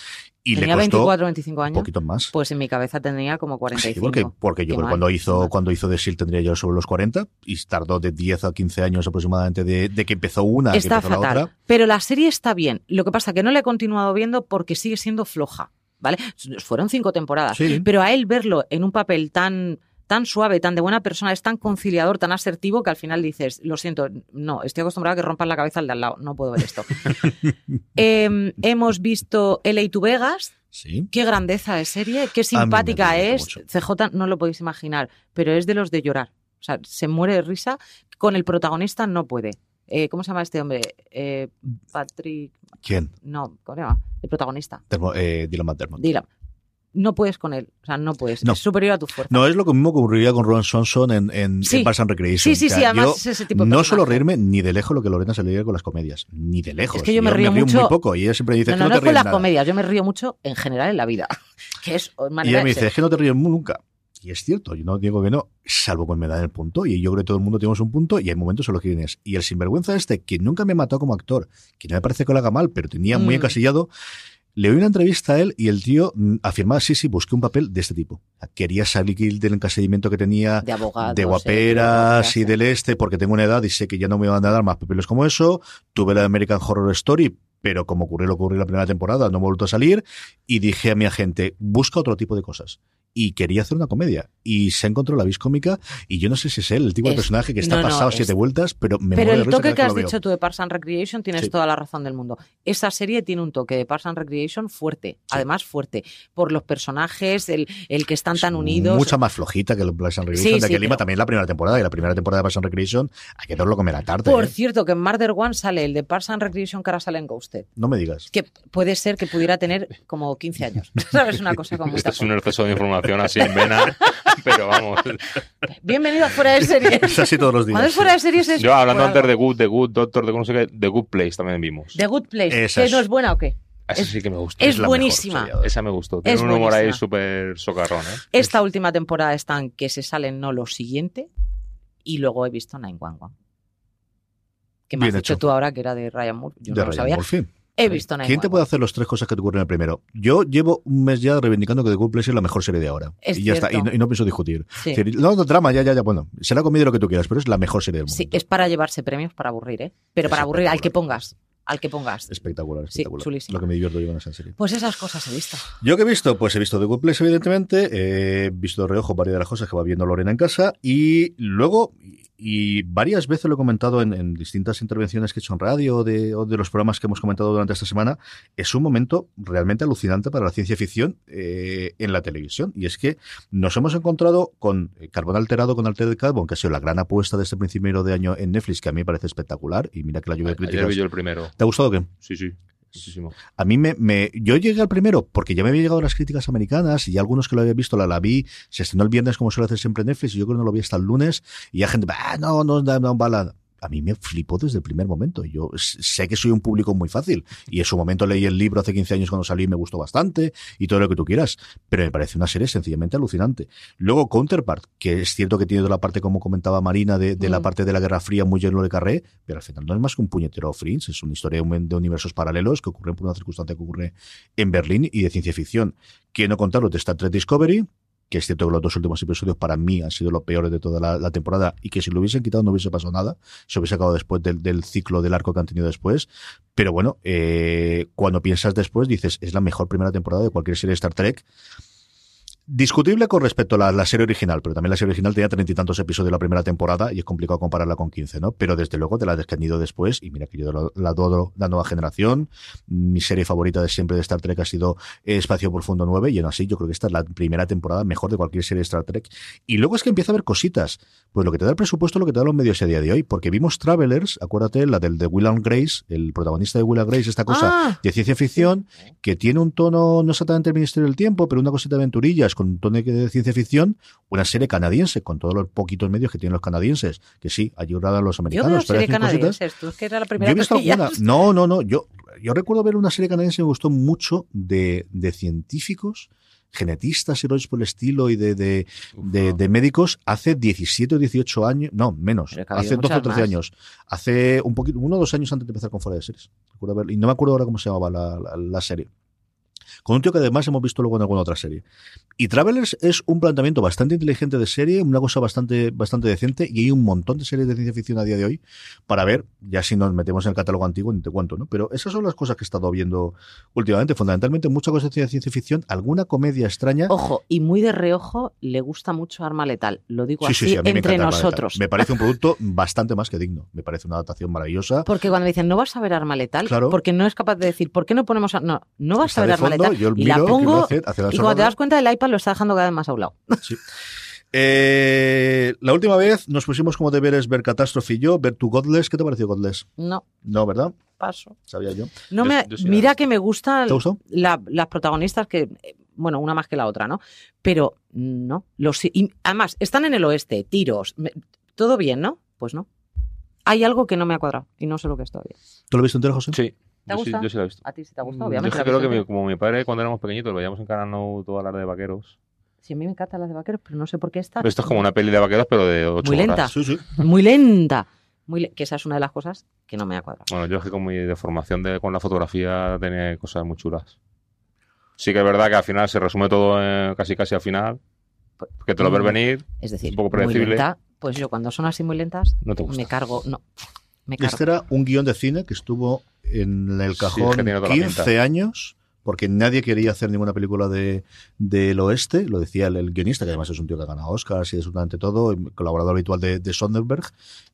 y Tenía le costó 24, 25 años. un poquito más. Pues en mi cabeza tenía como 45. Sí, porque, porque yo creo que cuando hizo, cuando hizo The Shield tendría yo sobre los 40 y tardó de 10 a 15 años aproximadamente de, de que empezó una a que Está empezó la fatal. otra. Pero la serie está bien. Lo que pasa que no la he continuado viendo porque sigue siendo floja. ¿Vale? Fueron cinco temporadas. Sí. Pero a él verlo en un papel tan, tan suave, tan de buena persona, es tan conciliador, tan asertivo que al final dices, lo siento, no, estoy acostumbrado a que rompan la cabeza al de al lado, no puedo ver esto. Em, hemos visto LA to Vegas. Sí. Qué grandeza de serie, qué simpática es. CJ no lo podéis imaginar, pero es de los de llorar. O sea, se muere de risa. Con el protagonista no puede. Eh, ¿Cómo se llama este hombre? Eh, Patrick. ¿Quién? No, ¿cómo se llama? El protagonista. Termo- eh, Dylan McDermott. Dylan. No puedes con él. O sea, no puedes. No. Es superior a tu fuerza. No, es lo mismo que ocurriría con Ron Swanson en, en, Sí. en and Recreation. Sí, sí, O sea, sí, además es ese tipo de No suelo reírme ni de lejos lo que Lorena se le ríe con las comedias. Ni de lejos. Es que yo me río muy mucho- poco y ella siempre dice no, "Es no, que no con las nada". comedias. Yo me río mucho en general en la vida. Que es Y manera ella de me dice, es que no te ríes nunca. Y es cierto, yo no digo que no, salvo cuando me dan el punto. Y yo creo que todo el mundo tenemos un punto y hay momentos en los que tienes. Y el sinvergüenza este, que nunca me mató como actor, que no me parece que lo haga mal, pero tenía muy Mm. encasillado, le oí una entrevista a él y el tío mm, afirmaba, sí, sí, busqué un papel de este tipo. Quería salir del encasillamiento que tenía De abogados. de eh, guaperas de y del este, porque tengo una edad y sé que ya no me van a dar más papeles como eso. Tuve la American Horror Story, pero como ocurrió lo ocurrió en la primera temporada, no he vuelto a salir. Y dije a mi agente, busca otro tipo de cosas. Y quería hacer una comedia. Y se encontró la vis cómica. Y yo no sé si es él, el tipo de Es- personaje que está no, no, pasado es- siete vueltas, pero me Pero muero de el toque que vez has dicho tú de Parks and Recreation tienes Sí. toda la razón del mundo. Esa serie tiene un toque de Parks and Recreation fuerte, además fuerte, por los personajes, el, el que están tan unidos. Mucha más flojita que el Parks and Recreation Sí, de sí, aquí en Lima, pero- también la primera temporada. Y la primera temporada de Parks and Recreation, hay que verlo comer la tarde. Por ¿eh? cierto, que en Murder One sale el de Parks and Recreation que ahora sale en Ghosted. No me digas. Que puede ser que pudiera tener como 15 años. ¿Sabes? Una cosa como Este es un exceso de información información así en vena, pero vamos. Bienvenido a Fuera de Series. Es así todos los días. Cuando es Fuera de Series es... Yo hablando antes algo. de Good, de Good Doctor, de no sé qué, The Good Place también vimos. The Good Place. Esa ¿Que es- no es buena o qué? Esa es- sí que me gustó. Es buenísima. Esa me gustó. Tiene Es un humor ahí súper socarrón, ¿eh? Esta última temporada están que se salen no lo siguiente y luego he visto 911. Que me Bien has dicho tú ahora que era de Ryan Moore. Yo de no lo sabía. Murphy. He visto ¿Quién te 911. puede hacer las tres cosas que te ocurren en el primero? Yo llevo un mes ya reivindicando que The Good Place es la mejor serie de ahora. Es y ya está, y no, y no pienso discutir. Sí. Es decir, no, no, drama, ya, ya, ya, bueno, será comedia lo que tú quieras, pero es la mejor serie del mundo. Sí, es para llevarse premios para aburrir, ¿eh? Pero Es para aburrir al que pongas. Al que pongas. Espectacular, Sí, espectacular. chulísima. lo que me divierto yo con esa serie. Pues esas cosas he visto. ¿Yo qué he visto? Pues he visto The Good Place, evidentemente, he visto de reojo varias de las cosas que va viendo Lorena en casa y luego, y varias veces lo he comentado en, en distintas intervenciones que he hecho en radio o de, o de los programas que hemos comentado durante esta semana, es un momento realmente alucinante para la ciencia ficción eh, en la televisión. Y es que nos hemos encontrado con eh, Carbón Alterado, con Altered Carbon, que ha sido la gran apuesta de este principio de año en Netflix, que a mí me parece espectacular, y mira que la lluvia de Ayer críticas... vi yo el primero. ¿Te ha gustado qué? Sí, sí. A mí me, me- Yo llegué al primero porque ya me había llegado las críticas americanas y ya algunos que lo habían visto la, la vi. Se estrenó el viernes como suele hacer siempre Netflix y yo creo que no lo vi hasta el lunes y ya gente, ah, no, no, no, no, bala. A mí me flipó desde el primer momento. Yo sé que soy un público muy fácil y en su momento leí el libro hace 15 años cuando salió y me gustó bastante y todo lo que tú quieras, pero me parece una serie sencillamente alucinante. Luego Counterpart, que es cierto que tiene toda la parte, como comentaba Marina, de, de la Mm. parte de la Guerra Fría muy lleno de carré, pero al final no es más que un puñetero Fringe, es una historia de un- de universos paralelos que ocurren por una circunstancia que ocurre en Berlín y de ciencia ficción. Quiero no contaros de Star Trek Discovery, que es cierto que los dos últimos episodios para mí han sido los peores de toda la, temporada y que si lo hubiesen quitado no hubiese pasado nada, se hubiese acabado después del, del ciclo del arco que han tenido después. Pero bueno, eh, cuando piensas después dices, es la mejor primera temporada de cualquier serie de Star Trek. Discutible con respecto a la, la serie original, pero también la serie original tenía treinta y tantos episodios la primera temporada y es complicado compararla con 15, ¿no? Pero desde luego te la has ido después y mira que yo la, la adoro la nueva generación. Mi serie favorita de siempre de Star Trek ha sido Espacio Profundo 9 y aún así yo creo que esta es la primera temporada mejor de cualquier serie de Star Trek. Y luego es que empieza a haber cositas. Pues lo que te da el presupuesto es lo que te da los medios a día de hoy, porque vimos Travelers, acuérdate, la del de Will and Grace, el protagonista de Will and Grace, esta cosa Ah. de ciencia ficción, que tiene un tono, no exactamente el Ministerio del Tiempo, pero una cosita de con un tono de ciencia ficción, una serie canadiense, con todos los poquitos medios que tienen los canadienses, que sí, ayudan a los Yo americanos. veo pero canadienses. Tú es que era la Yo primera he visto alguna. No, no, no. Yo, yo recuerdo ver una serie canadiense que me gustó mucho de, de científicos, genetistas y rollos por el estilo y de, de, de, de médicos hace 17 o 18 años. No, menos. Ha Hace 12 o muchas 13 más. años. Hace un poquito, uno o dos años antes de empezar con Fuera de Series. Y no me acuerdo ahora cómo se llamaba la, la- la serie. Con un tío que además hemos visto luego en alguna otra serie. Y Travelers es un planteamiento bastante inteligente de serie, una cosa bastante, bastante decente, y hay un montón de series de ciencia ficción a día de hoy para ver, ya si nos metemos en el catálogo antiguo, ni te cuento, ¿no? Pero esas son las cosas que he estado viendo últimamente, fundamentalmente mucha cosa de ciencia ficción, alguna comedia extraña. Ojo, y muy de reojo le gusta mucho Arma Letal. Lo digo Sí, así sí, sí, a mí me entre Letal. nosotros. Me parece un producto bastante más que digno. Me parece una adaptación maravillosa. Porque cuando dicen no vas a ver Arma Letal, Claro. porque no es capaz de decir, ¿por qué no ponemos.? a-?" No, no vas Está a ver Arma fondo, Yo y la miro pongo. lo hace- hace la y cuando te das cuenta, el iPad lo está dejando cada vez más a un lado. Sí. Eh, la última vez nos pusimos como deberes ver Catástrofe y yo, ver tu Godless. ¿Qué te pareció Godless? No, No, ¿verdad? paso. Sabía yo. No me, yo mira que me gustan las protagonistas que, bueno, una más que la otra, ¿no? Pero no. Los, y además, están en el oeste, tiros, me- todo bien, ¿no? Pues no. Hay algo que no me ha cuadrado y no sé lo que es todavía. ¿Tú lo viste entero, José? Sí. ¿Te yo, gusta? Sí, yo sí la he visto. A ti sí te ha gustado, Yo obviamente. que creo que mi- como mi padre cuando éramos pequeñitos veíamos en Canal No todo hablar de vaqueros. Sí, a mí me encantan las de vaqueros, pero no sé por qué esta. Pero esto es como una peli de vaqueros pero de ocho Muy lenta. horas. Sí, sí. Muy lenta. Muy le- que esa es una de las cosas que no me ha cuadrado. Bueno, yo es que con mi deformación de, con la fotografía tenía cosas muy chulas. Sí que es verdad que al final se resume todo en- casi casi al final. Que te lo ves Mm. venir. Es decir, un poco muy predecible. lenta. Pues yo cuando son así muy lentas, No te gusta. me cargo. No. Me cargo. Este era un guion de cine que estuvo en el Sí, cajón la 15 pinta. años porque nadie quería hacer ninguna película de del oeste, lo decía el, el guionista, que además es un tío que ha ganado Oscars y absolutamente todo, colaborador habitual de, de Sonderberg,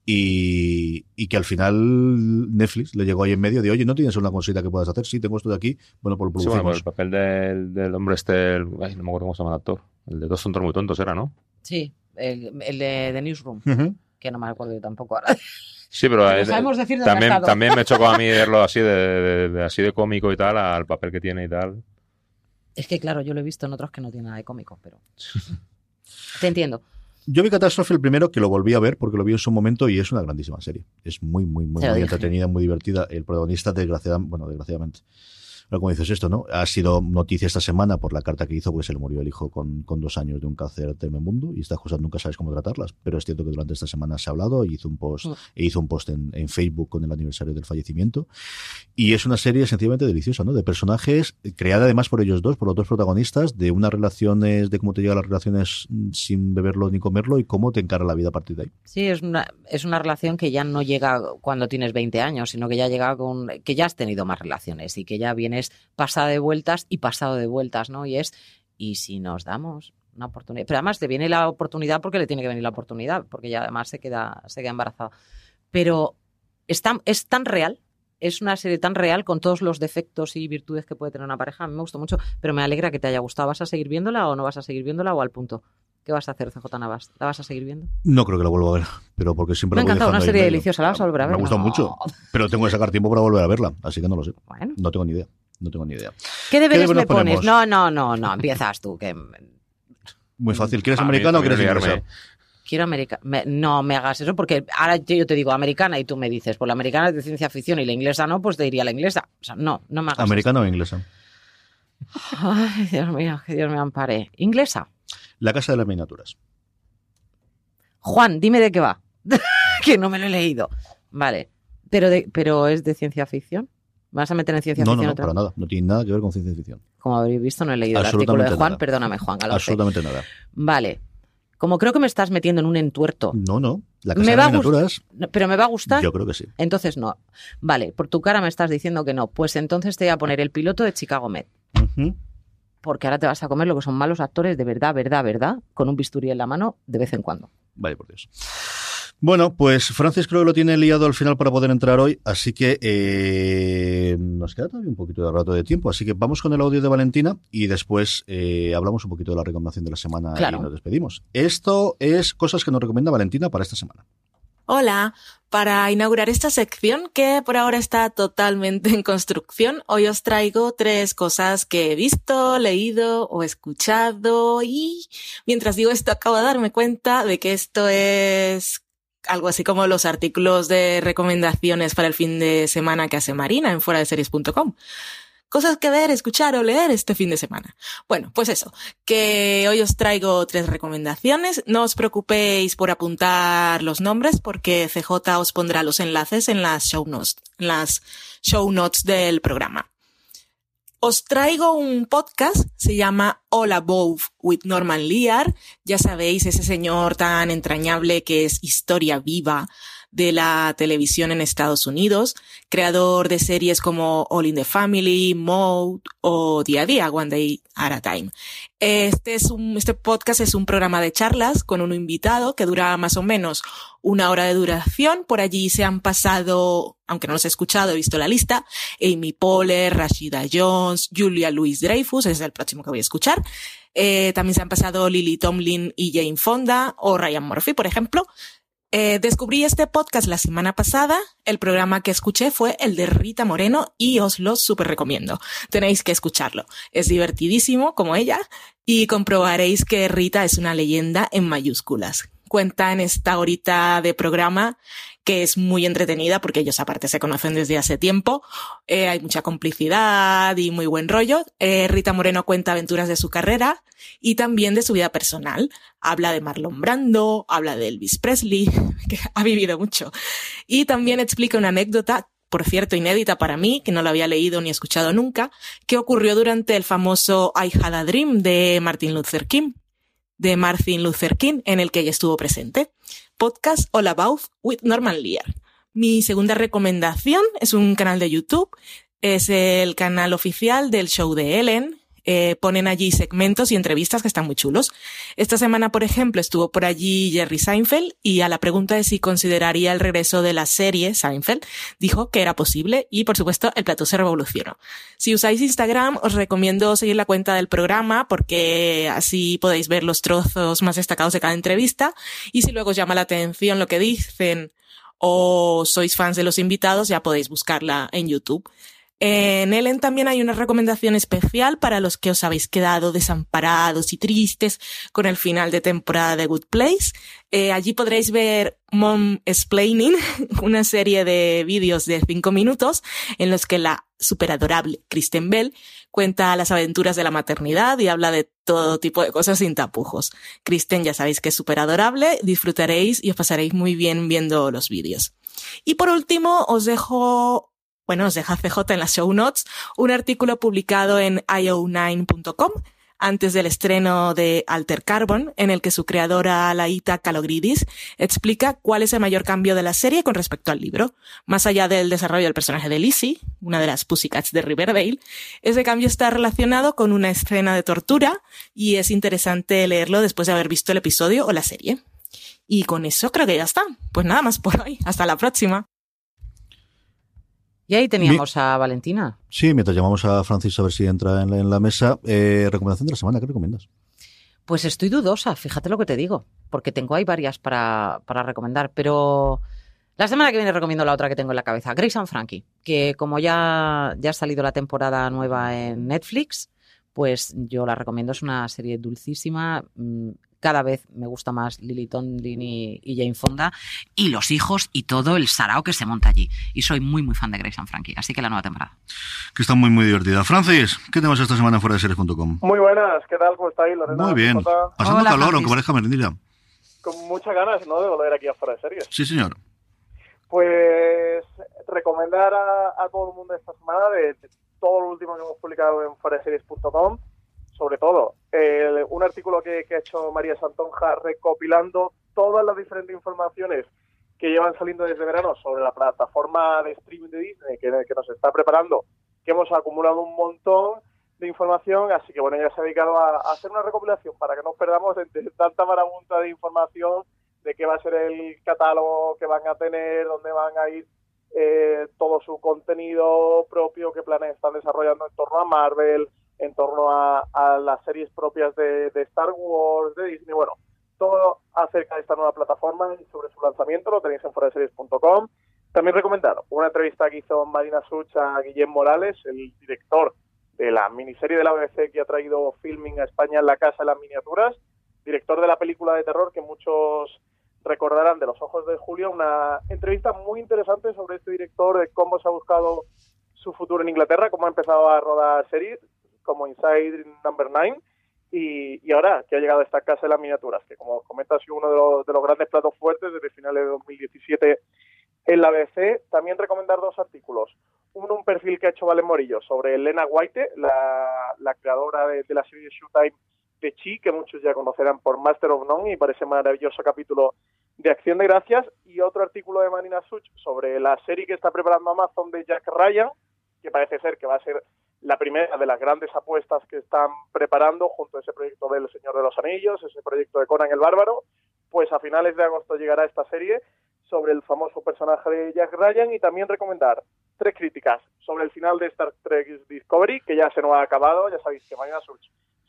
y, y que al final Netflix le llegó ahí en medio de, oye, ¿no tienes una cosita que puedas hacer? Sí, tengo esto de aquí, bueno, pues lo Sí, bueno, pues el papel del, del hombre este, el- ay, no me acuerdo cómo se llama el actor. El de dos tontos muy tontos era, ¿no? Sí, el, el de, de Newsroom, Ujú. que no me acuerdo yo tampoco ahora. Sí, pero Pero sabemos decir también, también me chocó a mí verlo así de, de- de- así de cómico y tal, al papel que tiene y tal. Es que claro, yo lo he visto en otros que no tienen nada de cómico, pero... Te entiendo. Yo vi Catástrofe el primero, que lo volví a ver porque lo vi en su momento y es una grandísima serie. Es muy, muy, muy, muy entretenida, muy divertida. El protagonista, desgraciadamente, bueno, desgraciadamente. Pero como dices esto, ¿no? Ha sido noticia esta semana por la carta que hizo, porque se le murió el hijo con, con dos años de un cáncer tremebundo y estas cosas nunca sabes cómo tratarlas. Pero es cierto que durante esta semana se ha hablado y hizo un post, e hizo un post en, en Facebook con el aniversario del fallecimiento. Y es una serie sencillamente deliciosa, ¿no? De personajes, creada además por ellos dos, por los dos protagonistas, de unas relaciones, de cómo te llegan las relaciones mm, sin beberlo ni comerlo y cómo te encara la vida a partir de ahí. Sí, es una, es una relación que ya no llega cuando tienes 20 años, sino que ya llega con que ya has tenido más relaciones y que ya vienes pasada de vueltas y pasado de vueltas, ¿no? Y es, y si nos damos una oportunidad. Pero además te viene la oportunidad porque le tiene que venir la oportunidad, porque ya además se queda, se queda embarazada. Pero es tan, es tan real, es una serie tan real con todos los defectos y virtudes que puede tener una pareja. A mí me gustó mucho, pero me alegra que te haya gustado. ¿Vas a seguir viéndola o no vas a seguir viéndola o al punto? ¿Qué vas a hacer, CJ Navas? ¿La vas a seguir viendo? No creo que la vuelva a ver, pero porque siempre Me ha la voy encantado, una serie deliciosa. ¿La vas a volver a ver? Me ha gustado No. mucho, pero tengo que sacar tiempo para volver a verla, así que no lo sé. Bueno. No tengo ni idea. No tengo ni idea. ¿Qué deberes deberes me pones? ponemos? No, no, no, no, empiezas tú. Que Muy fácil. ¿Quieres americano o quieres inglesa? quiero americana. No me hagas eso porque ahora yo te digo americana y tú me dices, pues la americana es de ciencia ficción y la inglesa no, pues te diría la inglesa. O sea, no, no me hagas ¿Americano o inglesa? Ay, Dios mío, que Dios me ampare. Inglesa. La casa de las miniaturas. Juan, dime de qué va. que no me lo he leído. Vale. Pero, de, pero es de ciencia ficción. ¿Me ¿Vas a meter en ciencia No, no, ficción no, otra para nada. No tiene nada que ver con ciencia ficción. Como habréis visto, no he leído el artículo de Juan. nada. Perdóname, Juan. Absolutamente nada. Vale. Como creo que me estás metiendo en un entuerto, No, no. La casa Me de va miniaturas, pero me va a gustar. yo creo que sí. Entonces no. Vale, por tu cara me estás diciendo que no. Pues entonces te voy a poner el piloto de Chicago Med. Porque ahora te vas a comer lo que son malos actores de verdad, verdad, verdad, con un bisturí en la mano de vez en cuando. Vaya por Dios. Bueno, pues Francis creo que lo tiene liado al final para poder entrar hoy, así que eh, nos queda todavía un poquito de rato de tiempo, así que vamos con el audio de Valentina y después eh, hablamos un poquito de la recomendación de la semana Claro. y nos despedimos. Esto es cosas que nos recomienda Valentina para esta semana. Hola, para inaugurar esta sección que por ahora está totalmente en construcción, hoy os traigo tres cosas que he visto, leído o escuchado y mientras digo esto acabo de darme cuenta de que esto es algo así como los artículos de recomendaciones para el fin de semana que hace Marina en fuera de series.com. Cosas que ver, escuchar o leer este fin de semana. Bueno, pues eso, que hoy os traigo tres recomendaciones. No os preocupéis por apuntar los nombres porque CJ os pondrá los enlaces en las show notes, en las show notes del programa. Os traigo un podcast, se llama All Above with Norman Lear. Ya sabéis, ese señor tan entrañable que es historia viva de la televisión en Estados Unidos, creador de series como All in the Family, Mode o Día a Día, One Day at a Time. Este es un, este podcast es un programa de charlas con un invitado que dura más o menos una hora de duración. Por allí se han pasado, aunque no los he escuchado, he visto la lista, Amy Poehler, Rashida Jones, Julia Louis Dreyfus, ese es el próximo que voy a escuchar. Eh, también se han pasado Lily Tomlin y Jane Fonda o Ryan Murphy, por ejemplo. Eh, descubrí este podcast la semana pasada. El programa que escuché fue el de Rita Moreno y os lo súper recomiendo. Tenéis que escucharlo. Es divertidísimo como ella y comprobaréis que Rita es una leyenda en mayúsculas. Cuenta en esta horita de programa que es muy entretenida porque ellos aparte se conocen desde hace tiempo. Eh, hay mucha complicidad y muy buen rollo. Eh, Rita Moreno cuenta aventuras de su carrera y también de su vida personal. Habla de Marlon Brando, habla de Elvis Presley, que ha vivido mucho. Y también explica una anécdota, por cierto, inédita para mí, que no la había leído ni escuchado nunca, que ocurrió durante el famoso I Had a Dream de Martin Luther King, de Martin Luther King, en el que ella estuvo presente. Podcast All About with Norman Lear. Mi segunda recomendación es un canal de YouTube. Es el canal oficial del show de Ellen. Eh, ponen allí segmentos y entrevistas que están muy chulos. Esta semana, por ejemplo, estuvo por allí Jerry Seinfeld y a la pregunta de si consideraría el regreso de la serie Seinfeld, dijo que era posible y, por supuesto, el plato se revolucionó. Si usáis Instagram, os recomiendo seguir la cuenta del programa porque así podéis ver los trozos más destacados de cada entrevista y si luego os llama la atención lo que dicen o sois fans de los invitados, ya podéis buscarla en YouTube. En Ellen también hay una recomendación especial para los que os habéis quedado desamparados y tristes con el final de temporada de Good Place. Eh, allí podréis ver Mom Explaining, una serie de vídeos de cinco minutos en los que la superadorable Kristen Bell cuenta las aventuras de la maternidad y habla de todo tipo de cosas sin tapujos. Kristen ya sabéis que es súper adorable, disfrutaréis y os pasaréis muy bien viendo los vídeos. Y por último, os dejo bueno, os deja CJ en las show notes, un artículo publicado en io9.com antes del estreno de Alter Carbon, en el que su creadora Laita Kalogridis explica cuál es el mayor cambio de la serie con respecto al libro. Más allá del desarrollo del personaje de Lizzie, una de las Pussycats de Riverdale, ese cambio está relacionado con una escena de tortura y es interesante leerlo después de haber visto el episodio o la serie. Y con eso creo que ya está. Pues nada más por hoy. Hasta la próxima. Y ahí teníamos a Valentina. Sí, mientras llamamos a Francis a ver si entra en la, mesa. Eh, recomendación de la semana, ¿qué recomiendas? Pues estoy dudosa, fíjate lo que te digo, porque tengo ahí varias para, para recomendar, pero la semana que viene recomiendo la otra que tengo en la cabeza, Grace and Frankie, que como ya, ya ha salido la temporada nueva en Netflix, pues yo la recomiendo, es una serie dulcísima, mm, cada vez me gusta más Lily Tomlin y, Jane Fonda y los hijos y todo el sarao que se monta allí. Y soy muy, muy fan de Grace and Frankie, así que la nueva temporada. Que está muy, muy divertida. Francis, ¿qué tenemos esta semana fuera de series.com? Muy buenas, ¿qué tal? ¿Cómo estáis, Lorena? Muy bien. Pasando calor, aunque parezca merendilla. Con muchas ganas, ¿no?, de volver aquí a fuera de series. Sí, señor. Pues recomendar a, todo el mundo esta semana de, todo lo último que hemos publicado en foreseries.com sobre todo, un artículo que, ha hecho María Santonja recopilando todas las diferentes informaciones que llevan saliendo desde verano sobre la plataforma de streaming de Disney que, nos está preparando, que hemos acumulado un montón de información, así que bueno, ella se ha dedicado a, hacer una recopilación para que no perdamos entre tanta marabunta de información de qué va a ser el catálogo que van a tener, dónde van a ir eh, todo su contenido propio, qué planes están desarrollando en torno a Marvel, en torno a, las series propias de, Star Wars, de Disney, bueno, todo acerca de esta nueva plataforma y sobre su lanzamiento lo tenéis en foreseries.com. También recomendar una entrevista que hizo Marina Such a Guillem Morales, el director de la miniserie de la BBC que ha traído filming a España en La Casa de las Miniaturas, director de la película de terror que muchos recordarán de Los Ojos de Julio, una entrevista muy interesante sobre este director, de cómo se ha buscado su futuro en Inglaterra, cómo ha empezado a rodar series, como Inside Number 9 y, ahora que ha llegado a esta casa de las miniaturas, que como comenta ha sido uno de los, de los grandes platos fuertes desde finales de 2017 en la BBC. También recomendar dos artículos. Uno, un perfil que ha hecho Valen Morillo sobre Elena White, la, la creadora de, la serie Showtime de Chi, que muchos ya conocerán por Master of None y parece maravilloso capítulo de Acción de Gracias. Y otro artículo de Marina Such sobre la serie que está preparando Amazon de Jack Ryan, que parece ser que va a ser la primera de las grandes apuestas que están preparando junto a ese proyecto del Señor de los Anillos, ese proyecto de Conan el Bárbaro, pues a finales de agosto llegará esta serie sobre el famoso personaje de Jack Ryan y también recomendar tres críticas sobre el final de Star Trek Discovery, que ya se nos ha acabado, ya sabéis que mañana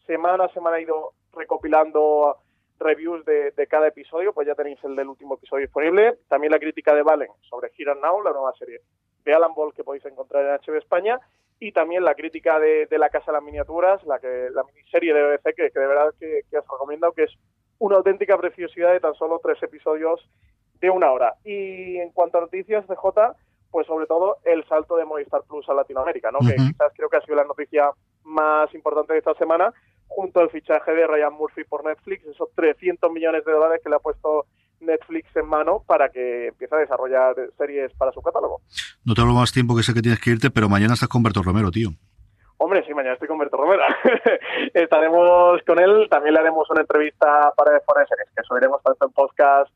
semana a semana ha ido recopilando reviews de, cada episodio, pues ya tenéis el del último episodio disponible. También la crítica de Valen sobre Here Now, la nueva serie de Alan Ball que podéis encontrar en HB España y también la crítica de, La Casa de las Miniaturas, la que la miniserie de BBC, que, de verdad que, os recomiendo, que es una auténtica preciosidad de tan solo tres episodios de una hora. Y en cuanto a noticias de J, pues sobre todo el salto de Movistar Plus a Latinoamérica, ¿no? que quizás creo que ha sido la noticia más importante de esta semana, junto al fichaje de Ryan Murphy por Netflix, esos 300 millones de dólares que le ha puesto Netflix en mano para que empiece a desarrollar series para su catálogo. No te hablo más tiempo que sé que tienes que irte, pero mañana estás con Berto Romero, tío. Hombre, sí, mañana estoy con Berto Romero. Estaremos con él, también le haremos una entrevista para de Series, que subiremos tanto en podcast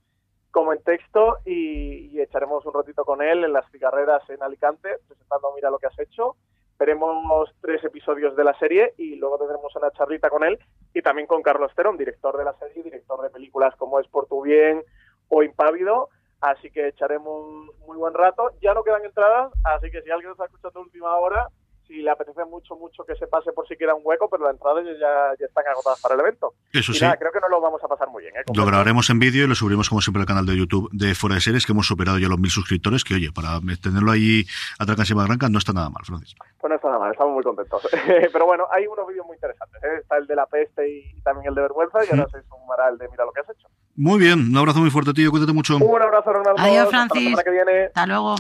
como en texto y, echaremos un ratito con él en las carreras en Alicante, presentando Mira lo que has hecho veremos tres episodios de la serie y luego tendremos una charlita con él y también con Carlos Terón, director de la serie, director de películas como Es por tu bien o Impávido. Así que echaremos un muy buen rato. Ya no quedan entradas, así que si alguien está escuchando última hora si le apetece mucho, mucho que se pase por siquiera un hueco, pero las entradas ya, ya están agotadas para el evento. Eso y sí. nada, creo que nos lo vamos a pasar muy bien. ¿eh? Lo grabaremos en vídeo y lo subiremos como siempre al canal de YouTube de Fuera de Series, que hemos superado ya los mil suscriptores, que oye, para tenerlo ahí a Trancas y Barrancas no está nada mal, Francis. Pues no está nada mal, estamos muy contentos. pero bueno, hay unos vídeos muy interesantes. ¿eh? Está el de la peste y también el de vergüenza, y ahora se sumará el de mira lo que has hecho. Muy bien, un abrazo muy fuerte, tío, cuídate mucho. Un abrazo, Ronaldo. Adiós, Hasta la Francis. semana que viene. Hasta luego.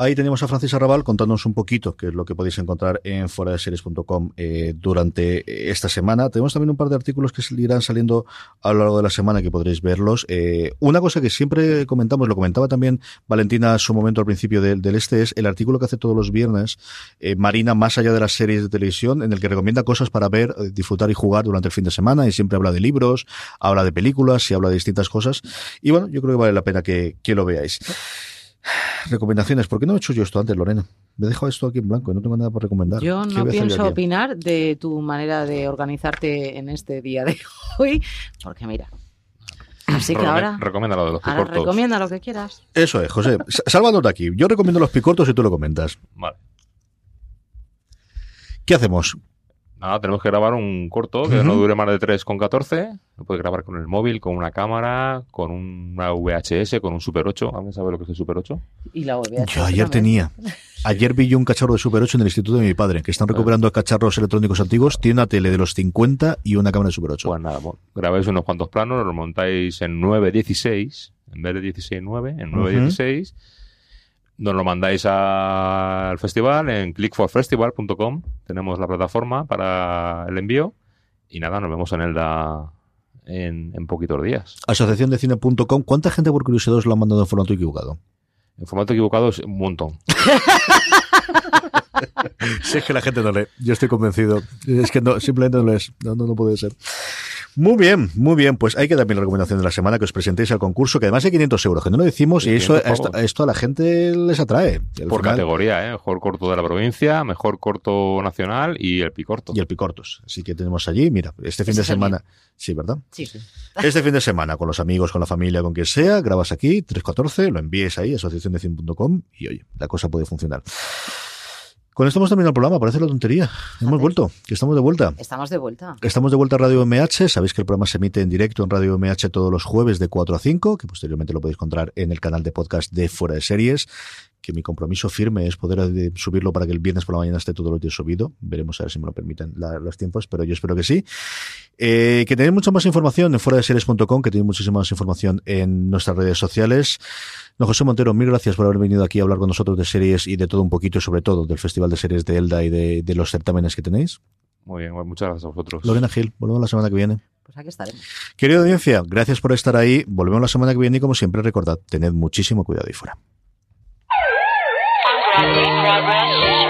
Ahí tenemos a Francis Arrabal contándonos un poquito qué es lo que podéis encontrar en foradeseries.com eh, durante esta semana. Tenemos también un par de artículos que irán saliendo a lo largo de la semana que podréis verlos. Eh, una cosa que siempre comentamos, lo comentaba también Valentina a su momento al principio del, este, es el artículo que hace todos los viernes eh, Marina, más allá de las series de televisión, en el que recomienda cosas para ver, eh, disfrutar y jugar durante el fin de semana y siempre habla de libros, habla de películas y habla de distintas cosas. Y bueno, yo creo que vale la pena que lo veáis. Recomendaciones. ¿Por qué no he hecho yo esto antes, Lorena? Me he dejado esto aquí en blanco y no tengo nada por recomendar. Yo ¿Qué no pienso opinar de tu manera de organizarte en este día de hoy, porque mira. Así que ahora, Recomienda lo de los ahora picortos. recomienda lo que quieras. Eso es, José. Sálvanos de aquí. Yo recomiendo los picortos y tú lo comentas. Vale. ¿Qué hacemos? Nada, tenemos que grabar un corto que no dure más de 3,14. Lo puedes grabar con el móvil, con una cámara, con una VHS, con un Super 8. ¿Alguien sabe lo que es el Super 8? Y la VHS Yo ayer también. tenía. Ayer vi yo un cacharro de Super 8 en el instituto de mi padre, que están recuperando cacharros electrónicos antiguos. Tiene una tele de los 50 y una cámara de Super 8. Pues nada, grabáis unos cuantos planos, lo montáis en 9.16, en vez de 16.9, en 9.16. Nos lo mandáis al festival en clickforfestival.com. Tenemos la plataforma para el envío. Y nada, nos vemos en el da en, en poquitos días. Asociaciondecine.com. ¿Cuánta gente por curiosidad os lo ha mandado en formato equivocado? En formato equivocado es un montón. Si es que la gente no lee, yo estoy convencido. Es que no, simplemente no lees. No, no, no puede ser. Muy bien, muy bien. Pues hay que dar mi recomendación de la semana que os presentéis al concurso, que además hay 500 euros, que no lo decimos, y eso 500 a esto, esto a la gente les atrae. Por final- categoría, ¿eh? Mejor corto de la provincia, mejor corto nacional y el picorto. Y el picortos. Así que tenemos allí, mira, este fin de semana. Sí, ¿verdad? Sí, sí. Este fin de semana, con los amigos, con la familia, con quien sea, grabas aquí, 314, lo envíes ahí, asociaciondecine.com, y oye, la cosa puede funcionar. Con esto hemos terminado el programa, parece la tontería. Hemos vuelto, que estamos de vuelta. Estamos de vuelta. Estamos de vuelta a Radio MH. Sabéis que el programa se emite en directo en Radio MH todos los jueves de 4 a 5, que posteriormente lo podéis encontrar en el canal de podcast de Fuera de Series. Que mi compromiso firme es poder eh, subirlo para que el viernes por la mañana esté todos los días subido. Veremos a ver si me lo permiten la- los tiempos, pero yo espero que sí. Eh, que tenéis mucha más información en fuera de series.com, que tenéis muchísima más información en nuestras redes sociales. No, José Montero, mil gracias por haber venido aquí a hablar con nosotros de series y de todo un poquito, sobre todo del Festival de Series de Elda y de, de los certámenes que tenéis. Muy bien, muchas gracias a vosotros. Lorena Gil, volvemos la semana que viene. Pues aquí estaremos. Querida audiencia, gracias por estar ahí. Volvemos la semana que viene y como siempre recordad, tened muchísimo cuidado ahí fuera. in progress.